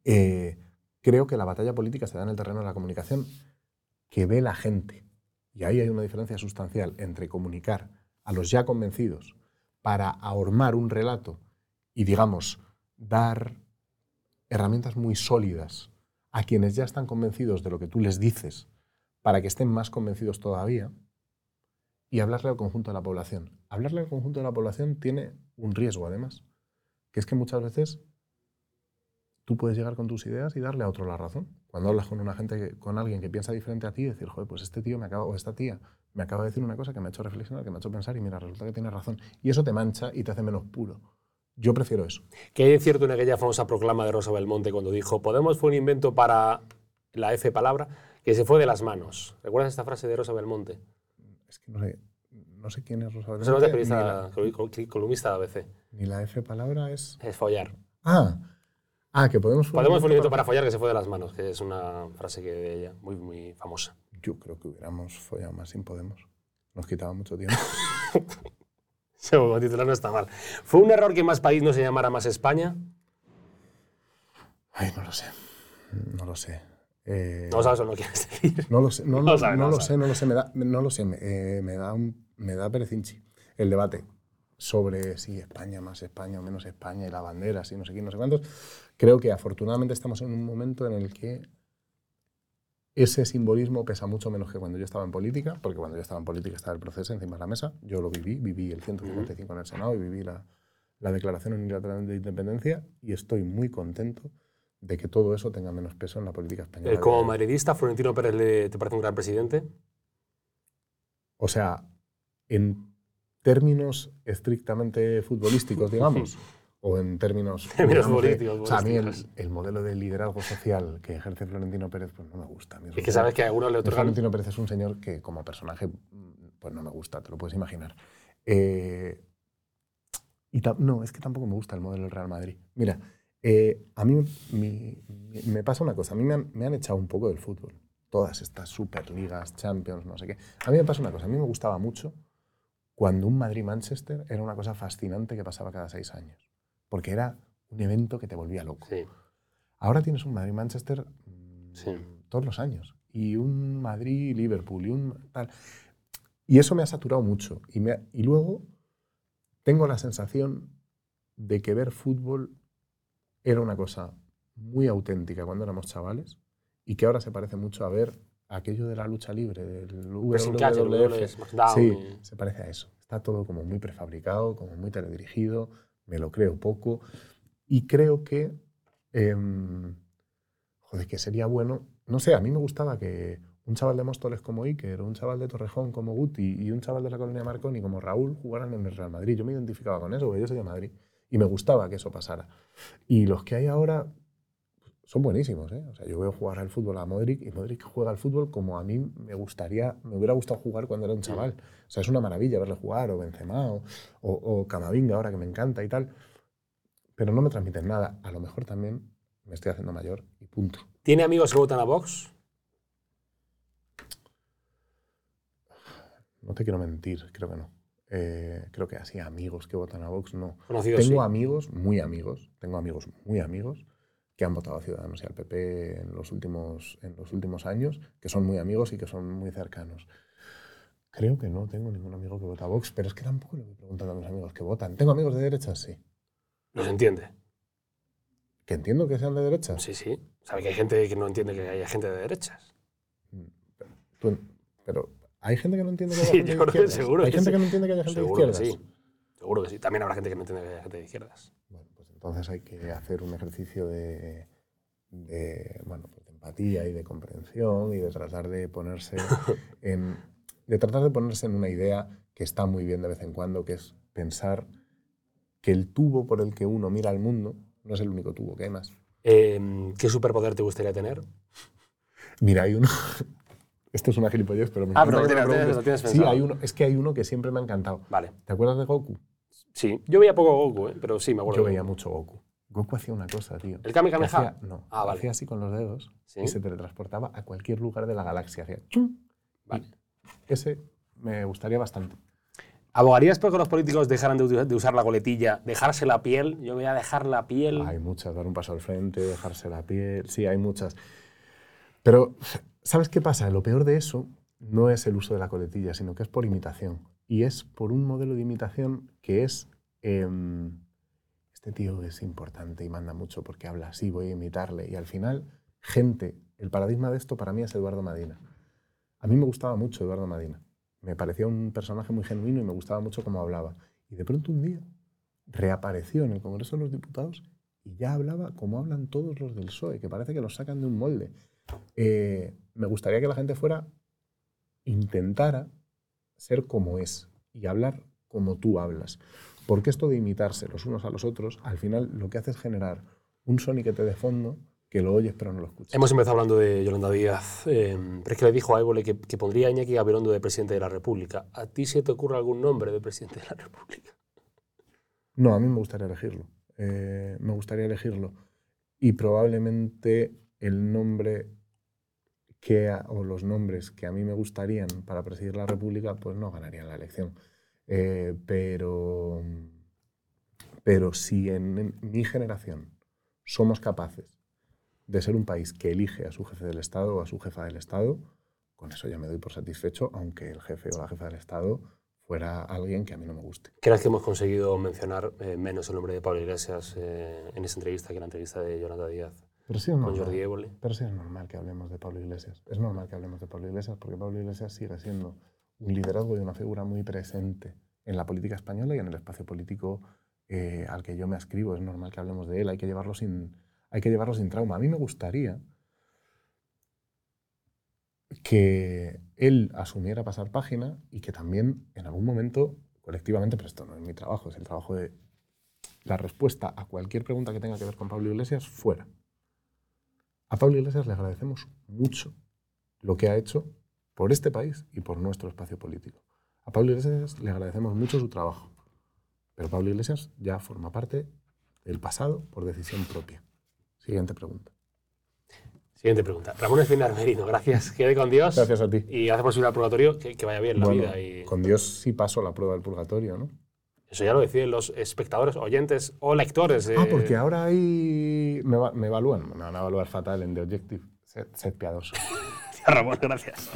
eh, creo que la batalla política se da en el terreno de la comunicación que ve la gente. Y ahí hay una diferencia sustancial entre comunicar a los ya convencidos para ahormar un relato y, digamos, dar herramientas muy sólidas a quienes ya están convencidos de lo que tú les dices para que estén más convencidos todavía y hablarle al conjunto de la población. Hablarle al conjunto de la población tiene un riesgo, además, que es que muchas veces tú puedes llegar con tus ideas y darle a otro la razón. Cuando hablas con una gente, con alguien que piensa diferente a ti, decir, joder, pues este tío me acaba, o esta tía me acaba de decir una cosa que me ha hecho reflexionar, que me ha hecho pensar y mira, resulta que tiene razón. Y eso te mancha y te hace menos puro. Yo prefiero eso. ¿Qué hay de cierto en aquella famosa proclama de Rosa Belmonte cuando dijo Podemos fue un invento para la F palabra que se fue de las manos? ¿Recuerdas esta frase de Rosa Belmonte? Es que no sé, no sé quién es Rosa Rosa Belmonte, Belmonte, ni, periodista, la, columnista de ABC. ni la F palabra es... Es follar. Ah, ah que podemos... Podemos fue un invento para follar que se fue de las manos, que es una frase que de ella, muy, muy famosa. Yo creo que hubiéramos follado más sin Podemos. Nos quitaba mucho tiempo. Ese titular no está mal. ¿Fue un error que más país no se llamara más España? Ay, no lo sé. No lo sé. Eh, No sabes o no quieres decir. No lo sé, no, No lo- sabe, no no lo sé, no lo sé, me da, no lo sé, me, eh, me da, un- me da perecinchi el debate sobre si España más España o menos España y la bandera, si no sé qué, no sé cuántos. Creo que afortunadamente estamos en un momento en el que ese simbolismo pesa mucho menos que cuando yo estaba en política, porque cuando yo estaba en política estaba el proceso encima de la mesa, yo lo viví, viví el 155 en el Senado y viví la, la Declaración Unilateral de Independencia y estoy muy contento de que todo eso tenga menos peso en la política española. Eh, Como madridista, ¿Florentino Pérez le- te parece un gran presidente? O sea, en términos estrictamente futbolísticos, digamos, o en términos... Futbolísticos, o sea, a mí el, modelo de liderazgo social que ejerce Florentino Pérez, pues no me gusta. Es que sabes que a algunos le otorgan... Florentino Pérez es un señor que como personaje, pues no me gusta, te lo puedes imaginar. Eh, y no, es que tampoco me gusta el modelo del Real Madrid. Mira, eh, a mí mi- mi- me pasa una cosa, a mí me han, me han echado un poco del fútbol. Todas estas Superligas, Champions, no sé qué. A mí me pasa una cosa, a mí me gustaba mucho cuando un Madrid-Manchester era una cosa fascinante que pasaba cada seis años. Porque era un evento que te volvía loco. Sí. Ahora tienes un Madrid-Manchester mm, Sí. todos los años. Y un Madrid-Liverpool y un tal. Y eso me ha saturado mucho. Y, me y luego tengo la sensación de que ver fútbol era una cosa muy auténtica cuando éramos chavales y que ahora se parece mucho a ver aquello de la lucha libre, del WWF. SmackDown Sí, se parece a eso. Está todo como muy prefabricado, como muy teledirigido, me lo creo poco. Y creo que, em, joder, que sería bueno. No sé, a mí me gustaba que un chaval de Móstoles como Iker, un chaval de Torrejón como Guti y un chaval de la colonia Marconi como Raúl jugaran en el Real Madrid. Yo me identificaba con eso, porque yo soy de Madrid. Y me gustaba que eso pasara. Y los que hay ahora son buenísimos. ¿eh? O sea, yo veo jugar al fútbol a Modric y Modric juega al fútbol como a mí me gustaría, me hubiera gustado jugar cuando era un chaval. O sea, es una maravilla verle jugar, o Benzema, o, o, o Camavinga ahora que me encanta y tal. Pero no me transmiten nada. A lo mejor también me estoy haciendo mayor y punto. ¿Tiene amigos que votan a Vox? No te quiero mentir, creo que no. Eh, creo que así, amigos que votan a Vox, no. Conocidos, Tengo sí. amigos, muy amigos, tengo amigos muy amigos que han votado a Ciudadanos y al PP en los últimos, en los últimos años, que son muy amigos y que son muy cercanos. Creo que no tengo ningún amigo que vota a Vox, pero es que tampoco le voy preguntando a mis amigos que votan. ¿Tengo amigos de derechas? Sí. Los entiende. ¿Que entiendo que sean de derechas? Sí, sí. Sabe que hay gente que no entiende que haya gente de derechas. Tú- pero ¿hay gente que no entiende que haya Sí, gente yo de creo que seguro ¿Hay que gente sí. que no entiende que haya gente Seguro de que izquierdas? sí. Seguro que sí. También habrá gente que no entiende que haya gente de izquierdas. Bueno, entonces hay que hacer un ejercicio de, de, bueno, pues de empatía y de comprensión y de tratar de ponerse en, de tratar de ponerse en una idea que está muy bien de vez en cuando, que es pensar que el tubo por el que uno mira al mundo no es el único tubo, que hay más. Eh, ¿Qué superpoder te gustaría tener? Mira, hay uno. Esto es una gilipollez, pero me Ah, pero lo tienes- preguntes. lo tienes Sí, hay uno, es que hay uno que siempre me ha encantado. Vale. ¿Te acuerdas de Goku? Sí. Yo veía poco Goku, ¿eh? pero sí, me acuerdo. Yo veía mucho Goku. Goku hacía una cosa, tío. ¿El que Kamehameha? hacía- no, Ah, vale. hacía así con los dedos Sí. y se teletransportaba a cualquier lugar de la galaxia. Hacía chum. Vale. Ese me gustaría bastante. ¿Abogarías por que los políticos dejaran de usar la coletilla, dejarse la piel? Yo voy a dejar la piel. Hay muchas, dar un paso al frente, dejarse la piel, sí, hay muchas. Pero, ¿sabes qué pasa? Lo peor de eso no es el uso de la coletilla, sino que es por imitación. Y es por un modelo de imitación que es, em, este tío es importante y manda mucho porque habla así, voy a imitarle. Y al final, gente, el paradigma de esto para mí es Eduardo Madina. A mí me gustaba mucho Eduardo Madina. Me parecía un personaje muy genuino y me gustaba mucho cómo hablaba. Y de pronto un día reapareció en el Congreso de los Diputados y ya hablaba como hablan todos los del PSOE, que parece que los sacan de un molde. Eh, me gustaría que la gente fuera, intentara ser como es y hablar como tú hablas. Porque esto de imitarse los unos a los otros, al final lo que hace es generar un soniquete de fondo que lo oyes pero no lo escuchas. Hemos empezado hablando de Yolanda Díaz, eh, pero es que le dijo a Évole que, que pondría a Iñaki Gabilondo de presidente de la República. ¿A ti se te ocurre algún nombre de presidente de la República? No, a mí me gustaría elegirlo. Eh, me gustaría elegirlo. Y probablemente el nombre que, o los nombres que a mí me gustarían para presidir la República, pues no ganarían la elección. Eh, pero, pero si en, en mi generación somos capaces de ser un país que elige a su jefe del Estado o a su jefa del Estado, con eso ya me doy por satisfecho, aunque el jefe o la jefa del Estado fuera alguien que a mí no me guste. ¿Crees que hemos conseguido mencionar eh, menos el nombre de Pablo Iglesias eh, en esta entrevista que en la entrevista de Yolanda Díaz Pero sí es con normal. Jordi Évole? Pero sí es normal que hablemos de Pablo Iglesias. Es normal que hablemos de Pablo Iglesias porque Pablo Iglesias sigue siendo un liderazgo y una figura muy presente en la política española y en el espacio político eh, al que yo me ascribo. Es normal que hablemos de él. Hay que llevarlo sin, hay que llevarlo sin trauma. A mí me gustaría que él asumiera pasar página y que también en algún momento colectivamente, pero esto no es mi trabajo, es el trabajo de la respuesta a cualquier pregunta que tenga que ver con Pablo Iglesias fuera. A Pablo Iglesias le agradecemos mucho lo que ha hecho por este país y por nuestro espacio político. A Pablo Iglesias le agradecemos mucho su trabajo, pero Pablo Iglesias ya forma parte del pasado por decisión propia. Siguiente pregunta. Siguiente pregunta. Ramón Espinar Merino, gracias. Quede con Dios. Gracias a ti. Y hace posible al purgatorio que, que vaya bien la vida. Y Con Dios sí paso la prueba del purgatorio, ¿no? Eso ya lo deciden los espectadores, oyentes o lectores. Ah, eh, porque ahora ahí me, va- me evalúan. Me van a evaluar fatal en The Objective. Sed, sed piadoso. Ramón, gracias.